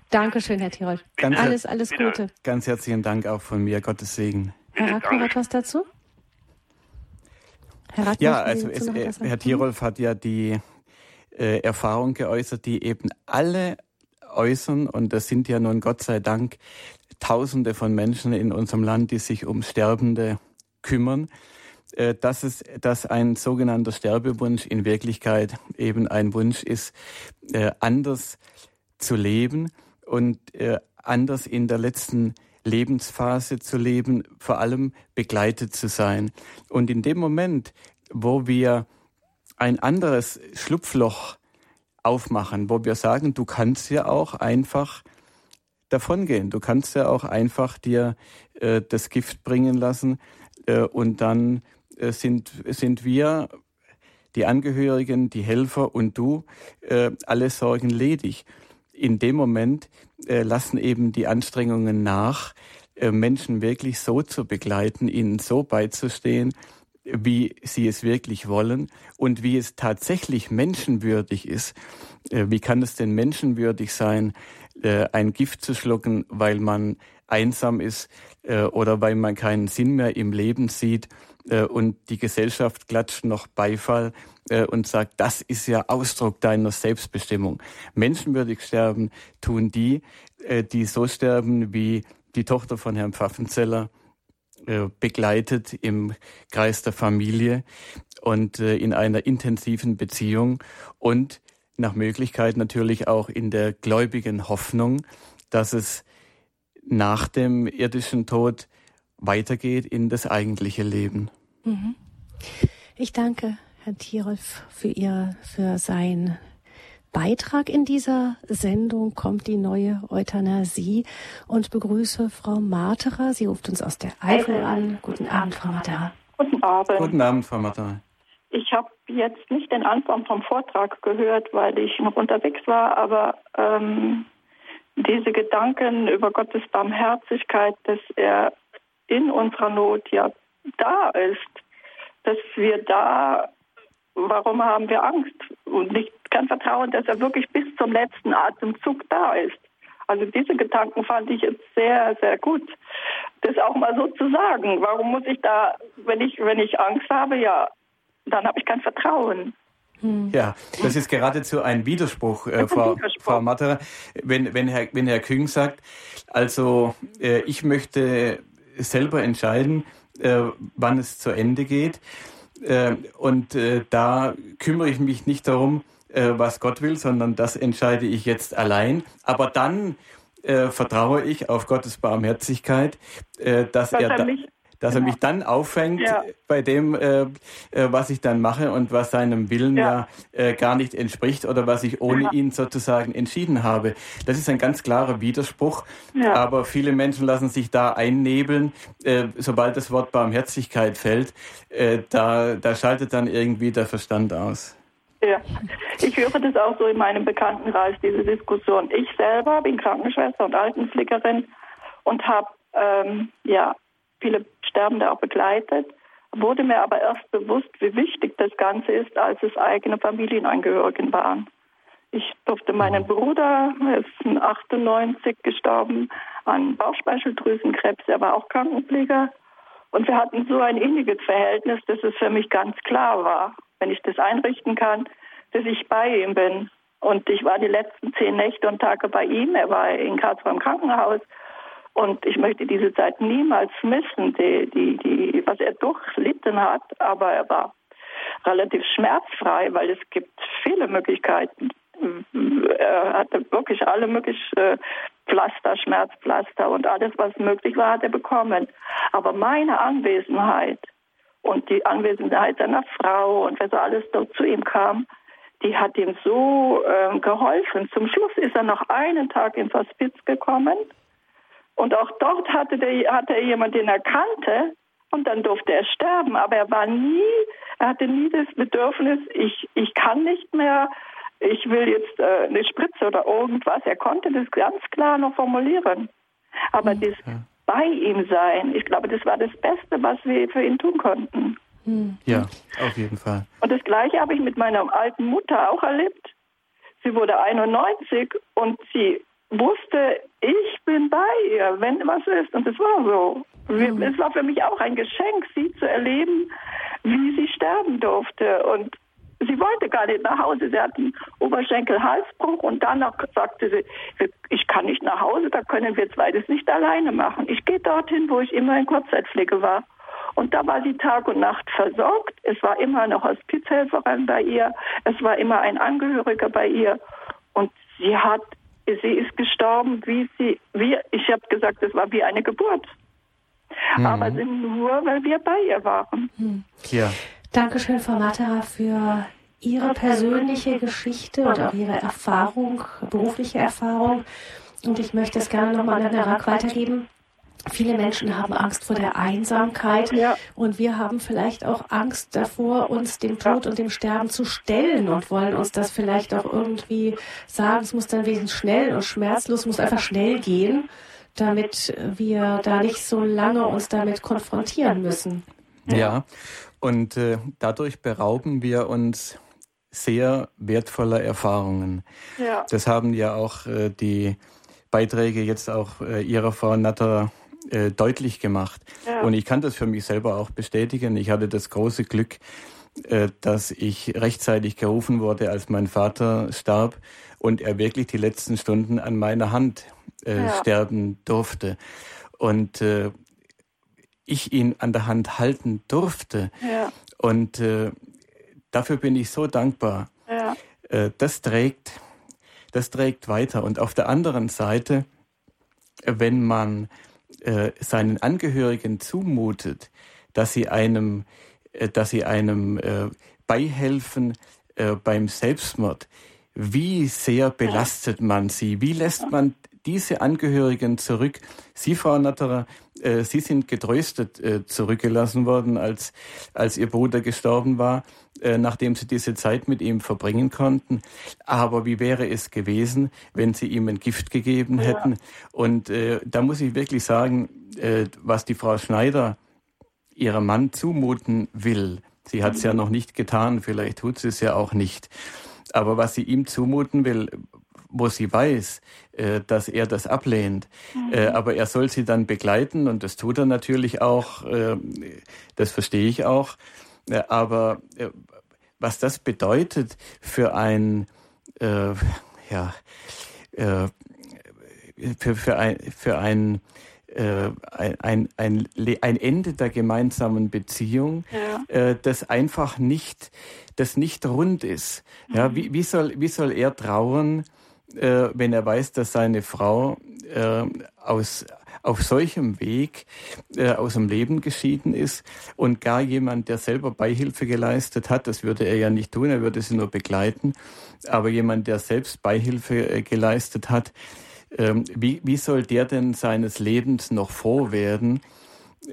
Dankeschön, Herr Tirol. Ganz alles, alles bitte. Gute. Ganz herzlichen Dank auch von mir. Gottes Segen. Herr Rack, noch etwas dazu? Herr Rack, ja, also es, äh, Herr Tirolf hat ja die äh, Erfahrung geäußert, die eben alle äußern. Und das sind ja nun Gott sei Dank Tausende von Menschen in unserem Land, die sich um Sterbende kümmern. Äh, dass es, dass ein sogenannter Sterbewunsch in Wirklichkeit eben ein Wunsch ist, äh, anders zu leben und äh, anders in der letzten Lebensphase zu leben, vor allem begleitet zu sein. Und in dem Moment, wo wir ein anderes Schlupfloch aufmachen, wo wir sagen, du kannst ja auch einfach davongehen. Du kannst ja auch einfach dir äh, das Gift bringen lassen äh, und dann äh, sind, sind wir, die Angehörigen, die Helfer und du, äh, alle Sorgen ledig. In dem Moment äh, lassen eben die Anstrengungen nach, äh, Menschen wirklich so zu begleiten, ihnen so beizustehen, wie sie es wirklich wollen und wie es tatsächlich menschenwürdig ist. Äh, wie kann es denn menschenwürdig sein, äh, ein Gift zu schlucken, weil man einsam ist äh, oder weil man keinen Sinn mehr im Leben sieht und die Gesellschaft klatscht noch Beifall und sagt, das ist ja Ausdruck deiner Selbstbestimmung. Menschenwürdig sterben tun die, die so sterben wie die Tochter von Herrn Pfaffenzeller, begleitet im Kreis der Familie und äh, in einer intensiven Beziehung und nach Möglichkeit natürlich auch in der gläubigen Hoffnung, dass es nach dem irdischen Tod weitergeht in das eigentliche Leben. Mhm. Ich danke Herrn Tirolf, für Ihr, für sein Beitrag in dieser Sendung kommt die neue Euthanasie und begrüße Frau Marterer. Sie ruft uns aus der Eifel an. Guten Abend, Frau Marterer. Guten Abend. Guten Abend, Frau Marterer. Ich habe jetzt nicht den Anfang vom Vortrag gehört, weil ich noch unterwegs war, aber ähm, diese Gedanken über Gottes Barmherzigkeit, dass er in unserer Not ja da ist, dass wir da, warum haben wir Angst und nicht kein Vertrauen, dass er wirklich bis zum letzten Atemzug da ist. Also diese Gedanken fand ich jetzt sehr, sehr gut, das auch mal so zu sagen. Warum muss ich da, wenn ich, wenn ich Angst habe, ja, dann habe ich kein Vertrauen. Hm. Ja, das ist geradezu ein Widerspruch, äh, Frau, Widerspruch. Frau Matterer. Wenn, wenn, Herr, wenn Herr Küng sagt, also äh, ich möchte selber entscheiden, äh, wann es zu Ende geht. Äh, und äh, da kümmere ich mich nicht darum, äh, was Gott will, sondern das entscheide ich jetzt allein. Aber dann äh, vertraue ich auf Gottes Barmherzigkeit, äh, dass, dass er, da, dass genau. er mich dann auffängt ja. bei dem, äh, äh, was ich dann mache und was seinem Willen ja, ja äh, gar nicht entspricht oder was ich ohne ja. ihn sozusagen entschieden habe. Das ist ein ganz klarer Widerspruch, aber viele Menschen lassen sich da einnebeln, äh, sobald das Wort Barmherzigkeit fällt, äh, da, da schaltet dann irgendwie der Verstand aus. Ja, ich höre das auch so in meinem Bekanntenkreis, diese Diskussion. Ich selber bin Krankenschwester und Altenpflegerin und habe ähm, ja viele Sterbende auch begleitet, wurde mir aber erst bewusst, wie wichtig das Ganze ist, als es eigene Familienangehörigen waren. Ich durfte meinen Bruder, er ist 98 gestorben, an Bauchspeicheldrüsenkrebs, er war auch Krankenpfleger. Und wir hatten so ein inniges Verhältnis, dass es für mich ganz klar war, wenn ich das einrichten kann, dass ich bei ihm bin. Und ich war die letzten zehn Nächte und Tage bei ihm. Er war in Karlsruhe im Krankenhaus. Und ich möchte diese Zeit niemals missen, die, die, die, was er durchlitten hat. Aber er war relativ schmerzfrei, weil es gibt viele Möglichkeiten. Er hatte wirklich alle möglichen äh, Pflaster, Schmerzpflaster und alles, was möglich war, hat er bekommen. Aber meine Anwesenheit und die Anwesenheit seiner Frau und was alles dort zu ihm kam, die hat ihm so äh, geholfen. Zum Schluss ist er noch einen Tag ins Hospiz gekommen und auch dort hatte, der, hatte er jemanden, den er kannte und dann durfte er sterben. Aber er war nie, er hatte nie das Bedürfnis, ich, ich kann nicht mehr, ich will jetzt äh, eine Spritze oder irgendwas. Er konnte das ganz klar noch formulieren. Aber mhm. das bei ihm sein, ich glaube, das war das Beste, was wir für ihn tun konnten. Mhm. Ja, auf jeden Fall. Und das Gleiche habe ich mit meiner alten Mutter auch erlebt. Sie wurde 91 und sie wusste, ich bin bei ihr, wenn was ist. Und es war so. Mhm. Es war für mich auch ein Geschenk, sie zu erleben, wie sie sterben durfte. Und sie wollte gar nicht nach Hause. Sie hat einen Oberschenkel-Halsbruch und danach sagte sie, ich kann nicht nach Hause, da können wir zwei das nicht alleine machen. Ich gehe dorthin, wo ich immer in Kurzzeitpflege war. Und da war sie Tag und Nacht versorgt. Es war immer eine Hospizhelferin bei ihr. Es war immer ein Angehöriger bei ihr. Und sie hat sie ist gestorben, wie sie, wie, ich habe gesagt, es war wie eine Geburt. Mhm. Aber nur, weil wir bei ihr waren. Mhm. Ja. Dankeschön, Frau Matera, für Ihre persönliche Geschichte und auch Ihre Erfahrung, berufliche Erfahrung. Und ich möchte es gerne nochmal an Herrn Rack weitergeben. Viele Menschen haben Angst vor der Einsamkeit ja. und wir haben vielleicht auch Angst davor, uns dem Tod und dem Sterben zu stellen und wollen uns das vielleicht auch irgendwie sagen, es muss dann wesentlich schnell und schmerzlos, muss einfach schnell gehen, damit wir da nicht so lange uns damit konfrontieren müssen. Ja, und äh, dadurch berauben wir uns sehr wertvoller Erfahrungen. Ja. Das haben ja auch äh, die Beiträge jetzt auch äh, Ihrer Frau Natter äh, deutlich gemacht. Ja. Und ich kann das für mich selber auch bestätigen. Ich hatte das große Glück, äh, dass ich rechtzeitig gerufen wurde, als mein Vater starb und er wirklich die letzten Stunden an meiner Hand äh, ja. sterben durfte. Und äh, ich ihn an der Hand halten durfte. Ja. Und äh, dafür bin ich so dankbar. Ja. Äh, das trägt, das trägt weiter. Und auf der anderen Seite, wenn man äh, seinen Angehörigen zumutet, dass sie einem, äh, dass sie einem äh, Beihelfen äh, beim Selbstmord, wie sehr belastet man sie? Wie lässt man diese Angehörigen zurück? Sie, Frau Natterer, äh, Sie sind getröstet äh, zurückgelassen worden, als, als Ihr Bruder gestorben war, äh, nachdem Sie diese Zeit mit ihm verbringen konnten. Aber wie wäre es gewesen, wenn Sie ihm ein Gift gegeben hätten? Ja. Und äh, da muss ich wirklich sagen, äh, was die Frau Schneider ihrem Mann zumuten will, sie hat es ja noch nicht getan, vielleicht tut sie es ja auch nicht. Aber was sie ihm zumuten will, wo sie weiß, äh, dass er das ablehnt. Mhm. Äh, aber er soll sie dann begleiten und das tut er natürlich auch. Äh, das verstehe ich auch. Aber was das bedeutet für ein, ja, für, für ein, für ein ein, ein, ein, ein Ende der gemeinsamen Beziehung, ja. das einfach nicht, das nicht rund ist. Ja, mhm. wie, wie, soll, wie soll er trauern, äh, wenn er weiß, dass seine Frau äh, aus auf solchem Weg äh, aus dem Leben geschieden ist und gar jemand, der selber Beihilfe geleistet hat, das würde er ja nicht tun, er würde sie nur begleiten, aber jemand, der selbst Beihilfe äh, geleistet hat, ähm, wie, wie soll der denn seines Lebens noch froh werden?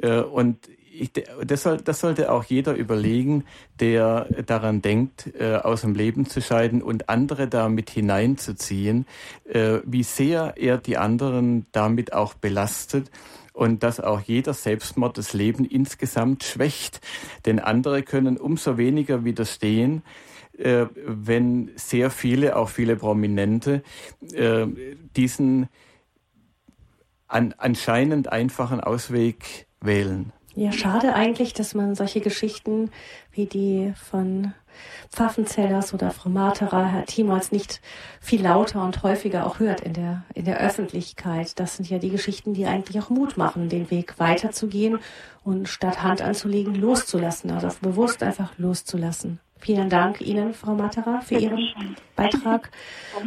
Äh, und ich, das, soll, das sollte auch jeder überlegen, der daran denkt, äh, aus dem Leben zu scheiden und andere damit hineinzuziehen, äh, wie sehr er die anderen damit auch belastet und dass auch jeder Selbstmord das Leben insgesamt schwächt. Denn andere können umso weniger widerstehen, äh, wenn sehr viele, auch viele Prominente, äh, diesen an, anscheinend einfachen Ausweg wählen. Ja, schade eigentlich, dass man solche Geschichten wie die von Pfaffenzellers oder Frau Marterer, Herr Timolz nicht viel lauter und häufiger auch hört in der, in der Öffentlichkeit. Das sind ja die Geschichten, die eigentlich auch Mut machen, den Weg weiterzugehen und statt Hand anzulegen, loszulassen, also bewusst einfach loszulassen. Vielen Dank Ihnen, Frau Matera, für Ihren Beitrag.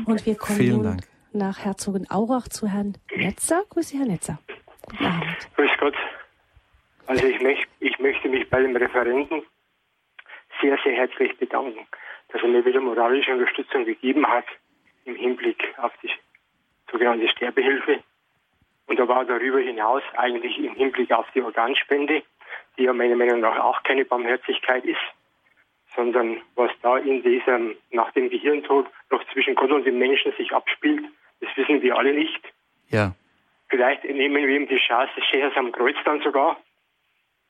Und wir kommen Vielen nun Dank. nach Herzogenaurach zu Herrn Netzer. Grüße, Herr Netzer. Guten Abend. Grüß Gott. Also ich, möcht, ich möchte mich bei dem Referenten sehr, sehr herzlich bedanken, dass er mir wieder moralische Unterstützung gegeben hat im Hinblick auf die sogenannte Sterbehilfe. Und da war darüber hinaus eigentlich im Hinblick auf die Organspende, die ja meiner Meinung nach auch keine Barmherzigkeit ist, sondern was da in diesem, nach dem Gehirntod noch zwischen Gott und dem Menschen sich abspielt, das wissen wir alle nicht. Ja. Vielleicht nehmen wir ihm die Chance des Schächers am Kreuz dann sogar,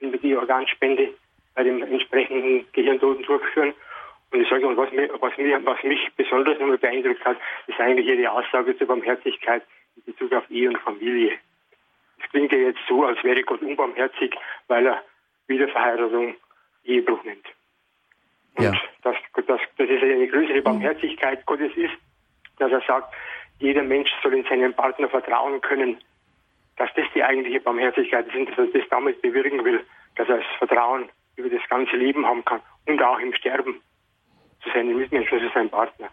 wenn wir die Organspende bei dem entsprechenden Gehirntoten durchführen. Und ich sage, und was, mir, was, mir, was mich besonders nochmal beeindruckt hat, ist eigentlich Ihre Aussage zur Barmherzigkeit in Bezug auf Ehe und Familie. Es klingt ja jetzt so, als wäre Gott unbarmherzig, weil er Wiederverheiratung Ehebruch nennt. Und ja. das, das, das ist eine größere Barmherzigkeit Gottes ist, dass er sagt, jeder Mensch soll in seinen Partner vertrauen können dass das die eigentliche Barmherzigkeit ist und dass er das damit bewirken will, dass er das Vertrauen über das ganze Leben haben kann und auch im Sterben zu seinen Mitmenschen, zu seinem Partner.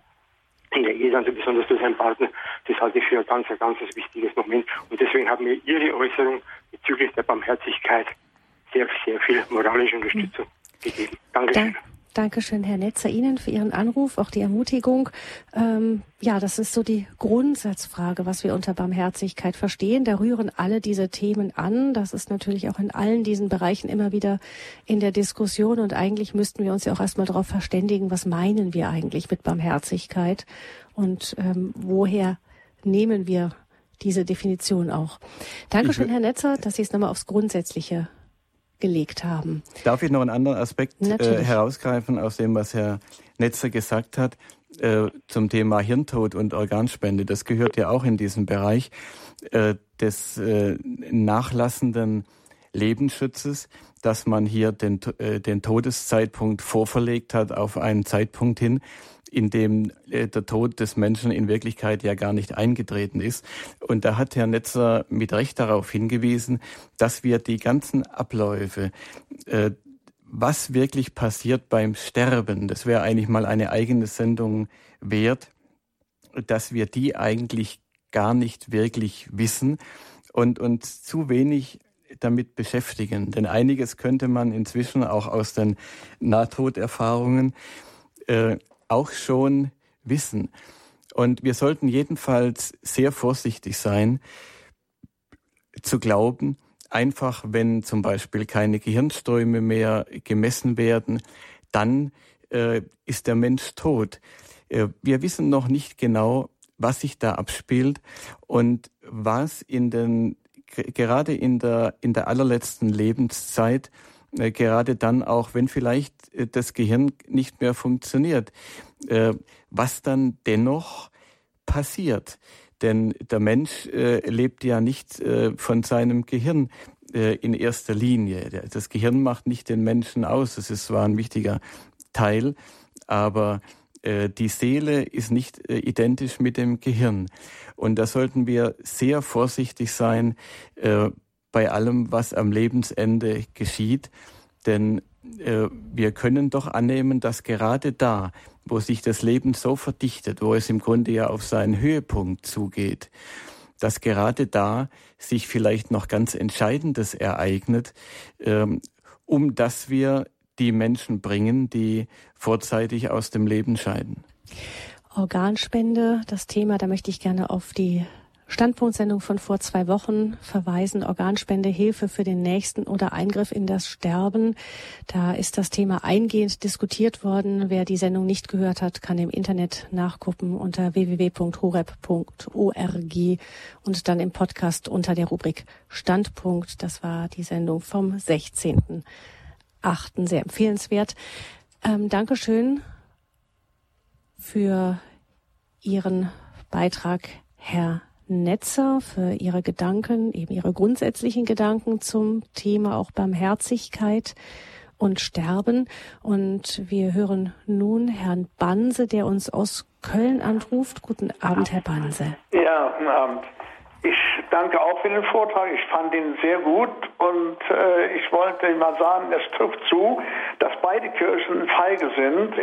In der Ehe dann so besonders zu seinem Partner, das halte ich für ein ganz, ein ganz wichtiges Moment. Und deswegen haben mir Ihre Äußerung bezüglich der Barmherzigkeit sehr, sehr viel moralische Unterstützung mhm. gegeben. Dankeschön. Danke. Dankeschön, Herr Netzer, Ihnen für Ihren Anruf, auch die Ermutigung. Ähm, ja, das ist so die Grundsatzfrage, was wir unter Barmherzigkeit verstehen. Da rühren alle diese Themen an. Das ist natürlich auch in allen diesen Bereichen immer wieder in der Diskussion. Und eigentlich müssten wir uns ja auch erstmal darauf verständigen, was meinen wir eigentlich mit Barmherzigkeit und ähm, woher nehmen wir diese Definition auch. Dankeschön, Herr Netzer, dass Sie es nochmal aufs Grundsätzliche gelegt haben. Darf ich noch einen anderen Aspekt äh, herausgreifen aus dem, was Herr Netzer gesagt hat äh, zum Thema Hirntod und Organspende? Das gehört ja auch in diesen Bereich äh, des äh, nachlassenden Lebensschutzes, dass man hier den, äh, den Todeszeitpunkt vorverlegt hat auf einen Zeitpunkt hin, in dem äh, der Tod des Menschen in Wirklichkeit ja gar nicht eingetreten ist. Und da hat Herr Netzer mit Recht darauf hingewiesen, dass wir die ganzen Abläufe, äh, was wirklich passiert beim Sterben, das wäre eigentlich mal eine eigene Sendung wert, dass wir die eigentlich gar nicht wirklich wissen und uns zu wenig damit beschäftigen. Denn einiges könnte man inzwischen auch aus den Nahtoderfahrungen äh, auch schon wissen. Und wir sollten jedenfalls sehr vorsichtig sein, zu glauben, einfach wenn zum Beispiel keine Gehirnströme mehr gemessen werden, dann äh, ist der Mensch tot. Äh, wir wissen noch nicht genau, was sich da abspielt und was in den gerade in der in der allerletzten Lebenszeit gerade dann auch, wenn vielleicht äh, das Gehirn nicht mehr funktioniert, äh, was dann dennoch passiert. Denn der Mensch äh, lebt ja nicht äh, von seinem Gehirn äh, in erster Linie. Das Gehirn macht nicht den Menschen aus. Das ist zwar ein wichtiger Teil, aber äh, die Seele ist nicht äh, identisch mit dem Gehirn. Und da sollten wir sehr vorsichtig sein äh, bei allem, was am Lebensende geschieht. Denn wir können doch annehmen, dass gerade da, wo sich das Leben so verdichtet, wo es im Grunde ja auf seinen Höhepunkt zugeht, dass gerade da sich vielleicht noch ganz Entscheidendes ereignet, ähm, um dass wir die Menschen bringen, die vorzeitig aus dem Leben scheiden. Organspende, das Thema, da möchte ich gerne auf die Standpunktsendung von vor zwei Wochen verweisen. Organspende, Hilfe für den Nächsten oder Eingriff in das Sterben. Da ist das Thema eingehend diskutiert worden. Wer die Sendung nicht gehört hat, kann im Internet nachgucken unter www.horeb.org und dann im Podcast unter der Rubrik Standpunkt. Das war die Sendung vom 16 achten. Sehr empfehlenswert. Ähm, Dankeschön für Ihren Beitrag, Herr Netzer, für Ihre Gedanken, eben Ihre grundsätzlichen Gedanken zum Thema auch Barmherzigkeit und Sterben. Und wir hören nun Herrn Banse, der uns aus Köln anruft. Guten Abend, Herr Banse. Ja, guten Abend. Ich danke auch für den Vortrag. Ich fand ihn sehr gut und äh, ich wollte mal sagen, es trifft zu, dass beide Kirchen feige sind.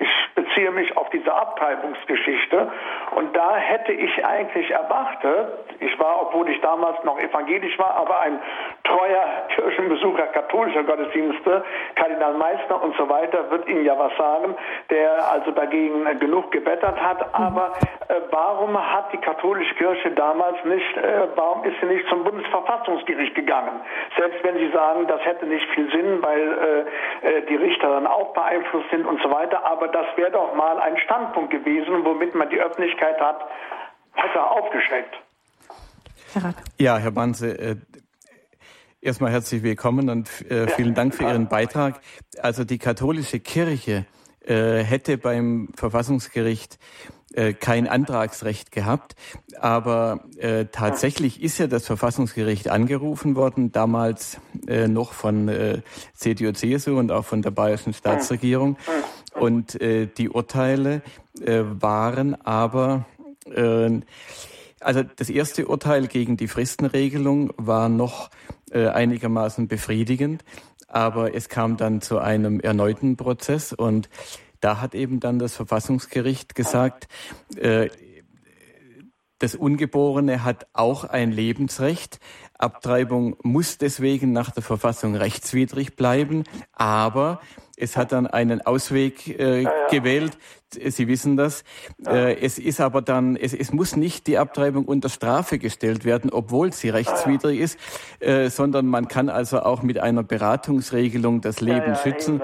Ich beziehe mich auf diese Abtreibungsgeschichte und da hätte ich eigentlich erwartet, ich war, obwohl ich damals noch evangelisch war, aber ein treuer Kirchenbesucher katholischer Gottesdienste, Kardinal Meister und so weiter, wird Ihnen ja was sagen, der also dagegen genug gebettert hat. Mhm. Aber äh, warum hat die katholische Kirche damals nicht, äh, warum ist sie nicht zum Bundesverfassungsgericht gegangen? Selbst wenn Sie sagen, das hätte nicht viel Sinn, weil äh, äh die Richter dann auch beeinflusst sind und so weiter. Aber das wäre doch mal ein Standpunkt gewesen, womit man die Öffentlichkeit hat besser aufgeschreckt. Ja, Herr Banse, äh, Erstmal herzlich willkommen und äh, vielen Dank für Ihren Beitrag. Also die katholische Kirche äh, hätte beim Verfassungsgericht äh, kein Antragsrecht gehabt, aber äh, tatsächlich ist ja das Verfassungsgericht angerufen worden, damals äh, noch von äh, CDU-CSU und auch von der bayerischen Staatsregierung. Und äh, die Urteile äh, waren aber äh, also das erste Urteil gegen die Fristenregelung war noch äh, einigermaßen befriedigend, aber es kam dann zu einem erneuten Prozess und da hat eben dann das Verfassungsgericht gesagt, äh, das Ungeborene hat auch ein Lebensrecht. Abtreibung muss deswegen nach der Verfassung rechtswidrig bleiben, aber es hat dann einen Ausweg äh, ja, ja. gewählt. Sie wissen das. Ja. Äh, es ist aber dann, es, es muss nicht die Abtreibung unter Strafe gestellt werden, obwohl sie rechtswidrig ist, äh, sondern man kann also auch mit einer Beratungsregelung das Leben schützen.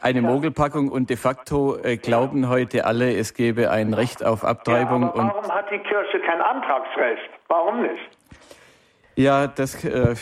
Eine Mogelpackung und de facto äh, glauben heute alle, es gäbe ein Recht auf Abtreibung. aber warum hat die Kirche kein Antragsrecht? Warum nicht? Ja, das, äh,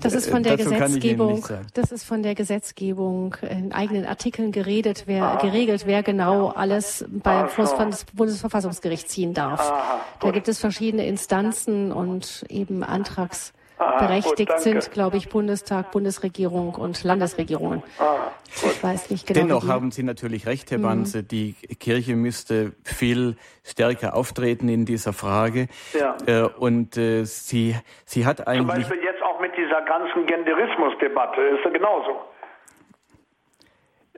das ist von der Gesetzgebung. Das ist von der Gesetzgebung in eigenen Artikeln geredet, wer, ah. geregelt, wer genau alles bei ah, so. das Bundesverfassungsgericht ziehen darf. Aha, da gibt es verschiedene Instanzen und eben Antrags Ah, Berechtigt gut, sind, glaube ich, Bundestag, Bundesregierung und Landesregierungen. Ah, ich weiß nicht genau. Dennoch haben Sie natürlich recht, Herr mhm. Banse. Mhm. Die Kirche müsste viel stärker auftreten in dieser Frage. Ja. Äh, und äh, sie, sie hat eigentlich. Zum Beispiel jetzt auch mit dieser ganzen Genderismusdebatte ist ja genauso.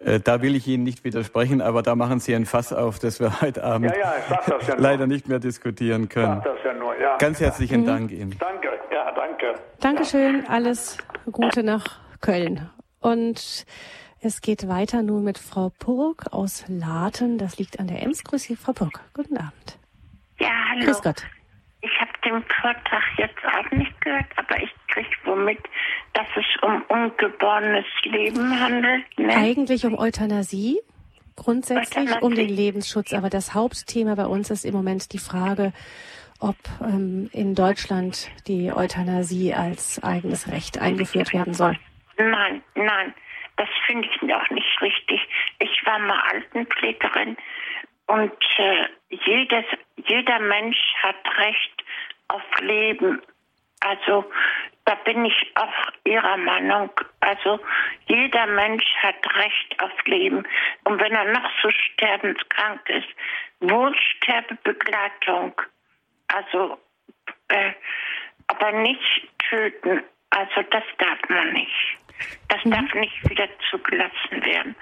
Äh, da will ich Ihnen nicht widersprechen, aber da machen Sie ein Fass auf, das wir heute Abend ja, ja, ja leider nicht mehr diskutieren können. Nur, Ganz herzlichen mhm. Dank Ihnen. Danke, ja, danke. Dankeschön, alles Gute nach Köln. Und es geht weiter nun mit Frau Purk aus Laten. Das liegt an der Ems. Grüß Sie, Frau Purk. Guten Abend. Ja, hallo. Grüß Gott. Ich habe den Vortrag jetzt auch nicht gehört, aber ich kriege womit, dass es um ungeborenes Leben handelt. Ne? Eigentlich um Euthanasie, grundsätzlich Euthanasie. um den Lebensschutz. Aber das Hauptthema bei uns ist im Moment die Frage, ob ähm, in Deutschland die Euthanasie als eigenes Recht eingeführt werden soll. Nein, nein, das finde ich auch nicht richtig. Ich war mal Altenpflegerin und äh, jedes, jeder Mensch hat Recht auf Leben. Also da bin ich auch Ihrer Meinung. Also jeder Mensch hat Recht auf Leben. Und wenn er noch so sterbenskrank ist, Wohlsterbebegleitung. Also, äh, aber nicht töten. Also das darf man nicht. Das mhm. darf nicht wieder zugelassen werden.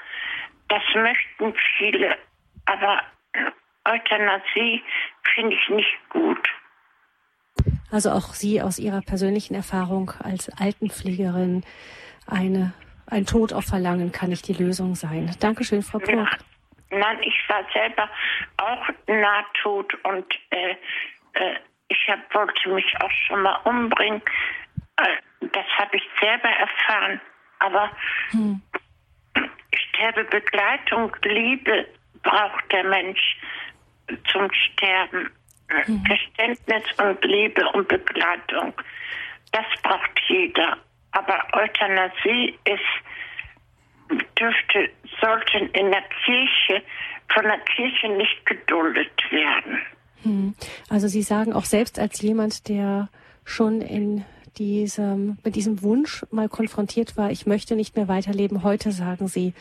Das möchten viele, aber Euthanasie finde ich nicht gut. Also auch Sie aus Ihrer persönlichen Erfahrung als Altenpflegerin eine, ein Tod auf Verlangen kann nicht die Lösung sein. Dankeschön, Frau Purk. Ja. Nein, ich war selber auch nahtot und äh, äh, ich hab, wollte mich auch schon mal umbringen. Äh, das habe ich selber erfahren. Aber hm. Sterbebegleitung, Liebe braucht der Mensch zum Sterben. Mhm. Verständnis und Liebe und Begleitung. Das braucht jeder. Aber Euthanasie ist, dürfte, sollten in der Kirche, von der Kirche nicht geduldet werden. Mhm. Also Sie sagen auch selbst als jemand, der schon in diesem, mit diesem Wunsch mal konfrontiert war, ich möchte nicht mehr weiterleben. Heute sagen Sie,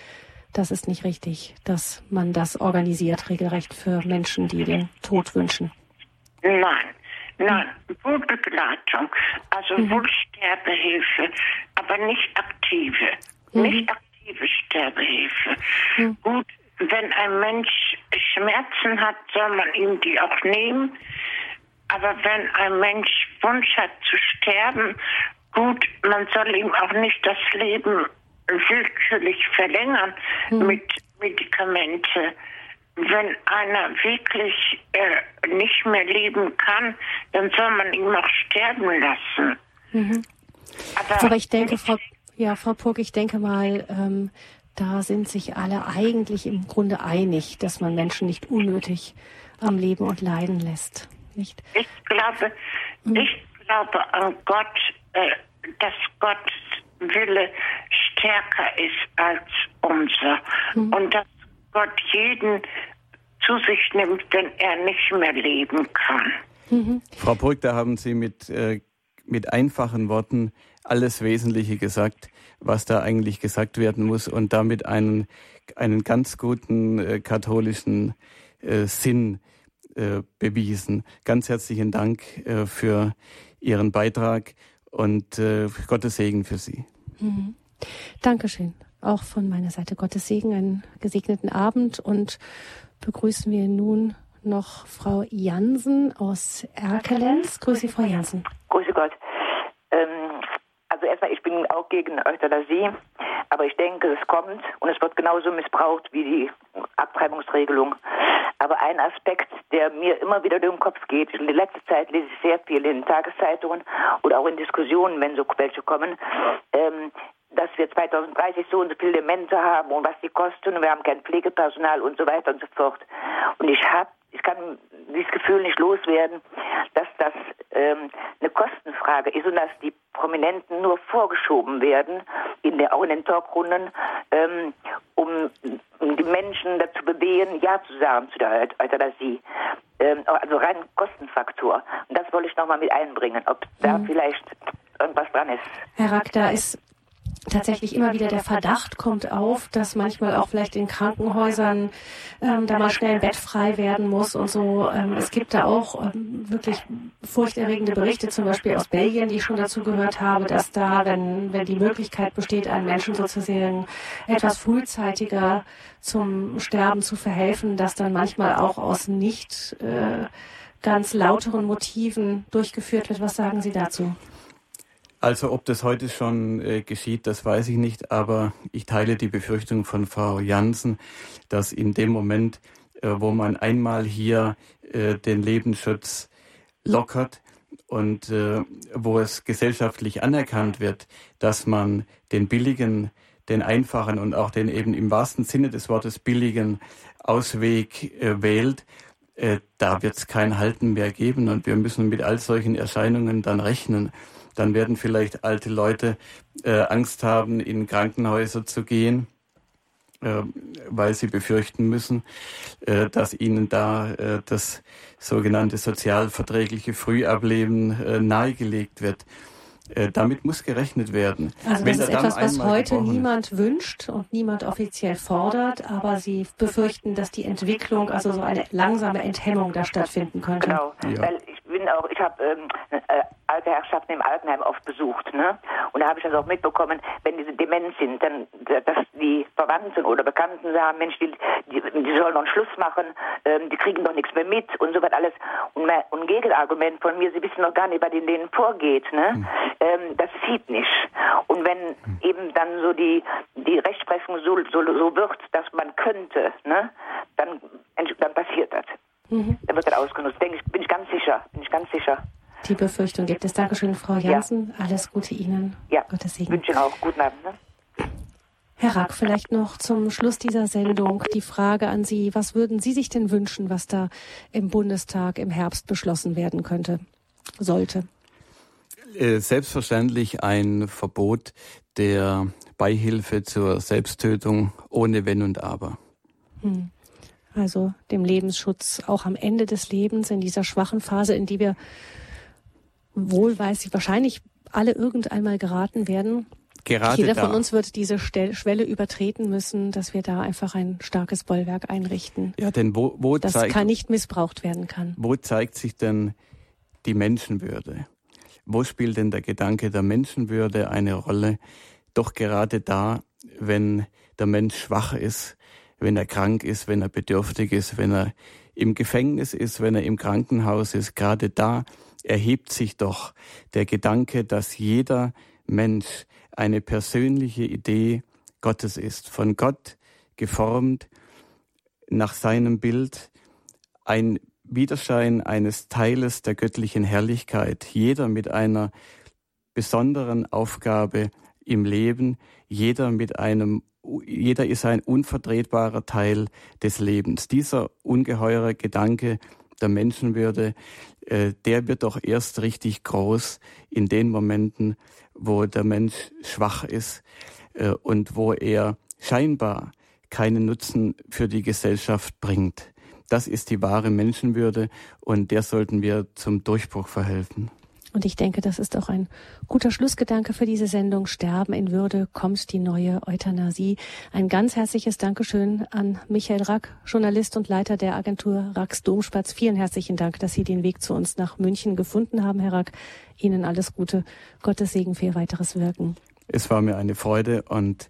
das ist nicht richtig, dass man das organisiert, regelrecht für Menschen, die den Tod wünschen. Nein, nein, Wohlbegleitung, also mhm. Wohlsterbehilfe, aber nicht aktive, mhm. nicht aktive Sterbehilfe. Mhm. Gut, wenn ein Mensch Schmerzen hat, soll man ihm die auch nehmen. Aber wenn ein Mensch Wunsch hat zu sterben, gut, man soll ihm auch nicht das Leben willkürlich verlängern mhm. mit Medikamente wenn einer wirklich äh, nicht mehr leben kann, dann soll man ihn noch sterben lassen. Mhm. Aber, Aber, ich denke, Frau, ja, Frau Purk, ich denke mal, ähm, da sind sich alle eigentlich im Grunde einig, dass man Menschen nicht unnötig am Leben und leiden lässt. Nicht? Ich glaube, mhm. ich glaube an Gott, äh, dass Gottes Wille stärker ist als unser. Mhm. Und dass Gott jeden zu sich nimmt, wenn er nicht mehr leben kann. Mhm. Frau Burg, da haben Sie mit, äh, mit einfachen Worten alles Wesentliche gesagt, was da eigentlich gesagt werden muss und damit einen, einen ganz guten äh, katholischen äh, Sinn äh, bewiesen. Ganz herzlichen Dank äh, für Ihren Beitrag und äh, Gottes Segen für Sie. Mhm. Dankeschön auch von meiner Seite Gottes Segen, einen gesegneten Abend und begrüßen wir nun noch Frau Jansen aus Erkelenz. Grüße, Frau Jansen. Grüße Gott. Ähm, also erstmal, ich bin auch gegen Euthanasie, aber ich denke, es kommt und es wird genauso missbraucht wie die Abtreibungsregelung. Aber ein Aspekt, der mir immer wieder durch den Kopf geht, in der letzten Zeit lese ich sehr viel in Tageszeitungen oder auch in Diskussionen, wenn so welche kommen, ähm, dass wir 2030 so und so viele Demente haben und was die kosten und wir haben kein Pflegepersonal und so weiter und so fort. Und ich habe, ich kann dieses Gefühl nicht loswerden, dass das ähm, eine Kostenfrage ist und dass die Prominenten nur vorgeschoben werden, in der, auch in den Talkrunden, ähm, um, um, die Menschen dazu bewegen, Ja zu sagen zu der Euthanasie. Ähm, also rein Kostenfaktor. Und das wollte ich nochmal mit einbringen, ob da mhm. vielleicht irgendwas dran ist. Herr Rack, da ist tatsächlich immer wieder der Verdacht kommt auf, dass manchmal auch vielleicht in Krankenhäusern ähm, da mal schnell ein Bett frei werden muss und so. Ähm, es gibt da auch ähm, wirklich furchterregende Berichte, zum Beispiel aus Belgien, die ich schon dazu gehört habe, dass da, wenn, wenn die Möglichkeit besteht, einen Menschen sozusagen etwas frühzeitiger zum Sterben zu verhelfen, dass dann manchmal auch aus nicht äh, ganz lauteren Motiven durchgeführt wird. Was sagen Sie dazu? Also ob das heute schon äh, geschieht, das weiß ich nicht, aber ich teile die Befürchtung von Frau Jansen, dass in dem Moment, äh, wo man einmal hier äh, den Lebensschutz lockert und äh, wo es gesellschaftlich anerkannt wird, dass man den billigen, den einfachen und auch den eben im wahrsten Sinne des Wortes billigen Ausweg äh, wählt, äh, da wird es kein Halten mehr geben und wir müssen mit all solchen Erscheinungen dann rechnen dann werden vielleicht alte Leute äh, Angst haben, in Krankenhäuser zu gehen, äh, weil sie befürchten müssen, äh, dass ihnen da äh, das sogenannte sozialverträgliche Frühableben äh, nahegelegt wird. Äh, damit muss gerechnet werden. Also das ist etwas, was heute niemand wünscht und niemand offiziell fordert, aber Sie befürchten, dass die Entwicklung, also so eine langsame Enthemmung da stattfinden könnte. Genau, ja. weil bin auch, ich habe ähm, äh, alte Herrschaften im Altenheim oft besucht, ne? Und da habe ich das auch mitbekommen, wenn diese dement sind, dann, dass die Verwandten oder Bekannten sagen, Mensch, die, die, die sollen noch einen Schluss machen, ähm, die kriegen doch nichts mehr mit und so was alles. Und, mein, und ein Gegenargument von mir, sie wissen noch gar nicht, was in denen vorgeht, ne? Mhm. Ähm, das sieht nicht. Und wenn mhm. eben dann so die, die Rechtsprechung so, so, so wird, dass man könnte, ne? Dann, dann passiert das. Mhm. Dann wird das ausgenutzt. Denke ich, bin ich ganz sicher, bin ich ganz sicher. Die Befürchtung gibt es. Dankeschön, Frau Jansen. Ja. Alles Gute Ihnen. Ja. Gottes Segen. Wünsche Ihnen auch. Guten Abend. Ne? Herr Rack, vielleicht noch zum Schluss dieser Sendung die Frage an Sie. Was würden Sie sich denn wünschen, was da im Bundestag im Herbst beschlossen werden könnte, sollte? Äh, selbstverständlich ein Verbot der Beihilfe zur Selbsttötung ohne Wenn und Aber. Hm also dem Lebensschutz auch am Ende des Lebens, in dieser schwachen Phase, in die wir wohl weiß ich wahrscheinlich alle irgendeinmal geraten werden. Gerade Jeder da. von uns wird diese Schwelle übertreten müssen, dass wir da einfach ein starkes Bollwerk einrichten. Ja, denn wo, wo das zeigt, kann nicht missbraucht werden kann. Wo zeigt sich denn die Menschenwürde? Wo spielt denn der Gedanke der Menschenwürde eine Rolle? Doch gerade da, wenn der Mensch schwach ist, wenn er krank ist, wenn er bedürftig ist, wenn er im Gefängnis ist, wenn er im Krankenhaus ist, gerade da erhebt sich doch der Gedanke, dass jeder Mensch eine persönliche Idee Gottes ist, von Gott geformt, nach seinem Bild, ein Widerschein eines Teiles der göttlichen Herrlichkeit, jeder mit einer besonderen Aufgabe im Leben, jeder mit einem jeder ist ein unvertretbarer Teil des Lebens. Dieser ungeheure Gedanke der Menschenwürde, äh, der wird doch erst richtig groß in den Momenten, wo der Mensch schwach ist äh, und wo er scheinbar keinen Nutzen für die Gesellschaft bringt. Das ist die wahre Menschenwürde und der sollten wir zum Durchbruch verhelfen. Und ich denke, das ist auch ein guter Schlussgedanke für diese Sendung. Sterben in Würde kommt die neue Euthanasie. Ein ganz herzliches Dankeschön an Michael Rack, Journalist und Leiter der Agentur Racks Domspatz. Vielen herzlichen Dank, dass Sie den Weg zu uns nach München gefunden haben, Herr Rack. Ihnen alles Gute. Gottes Segen für Ihr weiteres Wirken. Es war mir eine Freude und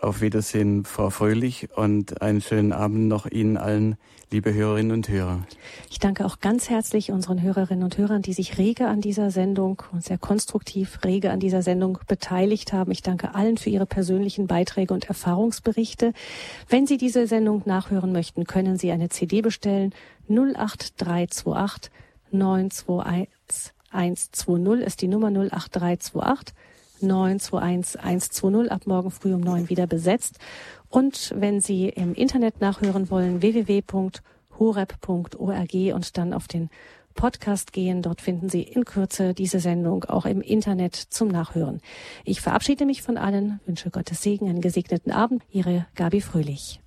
auf Wiedersehen, Frau Fröhlich, und einen schönen Abend noch Ihnen allen, liebe Hörerinnen und Hörer. Ich danke auch ganz herzlich unseren Hörerinnen und Hörern, die sich rege an dieser Sendung und sehr konstruktiv rege an dieser Sendung beteiligt haben. Ich danke allen für ihre persönlichen Beiträge und Erfahrungsberichte. Wenn Sie diese Sendung nachhören möchten, können Sie eine CD bestellen. 08328 921 120 ist die Nummer 08328 921 120 ab morgen früh um neun wieder besetzt. Und wenn Sie im Internet nachhören wollen, www.horeb.org und dann auf den Podcast gehen. Dort finden Sie in Kürze diese Sendung auch im Internet zum Nachhören. Ich verabschiede mich von allen, wünsche Gottes Segen, einen gesegneten Abend. Ihre Gabi Fröhlich.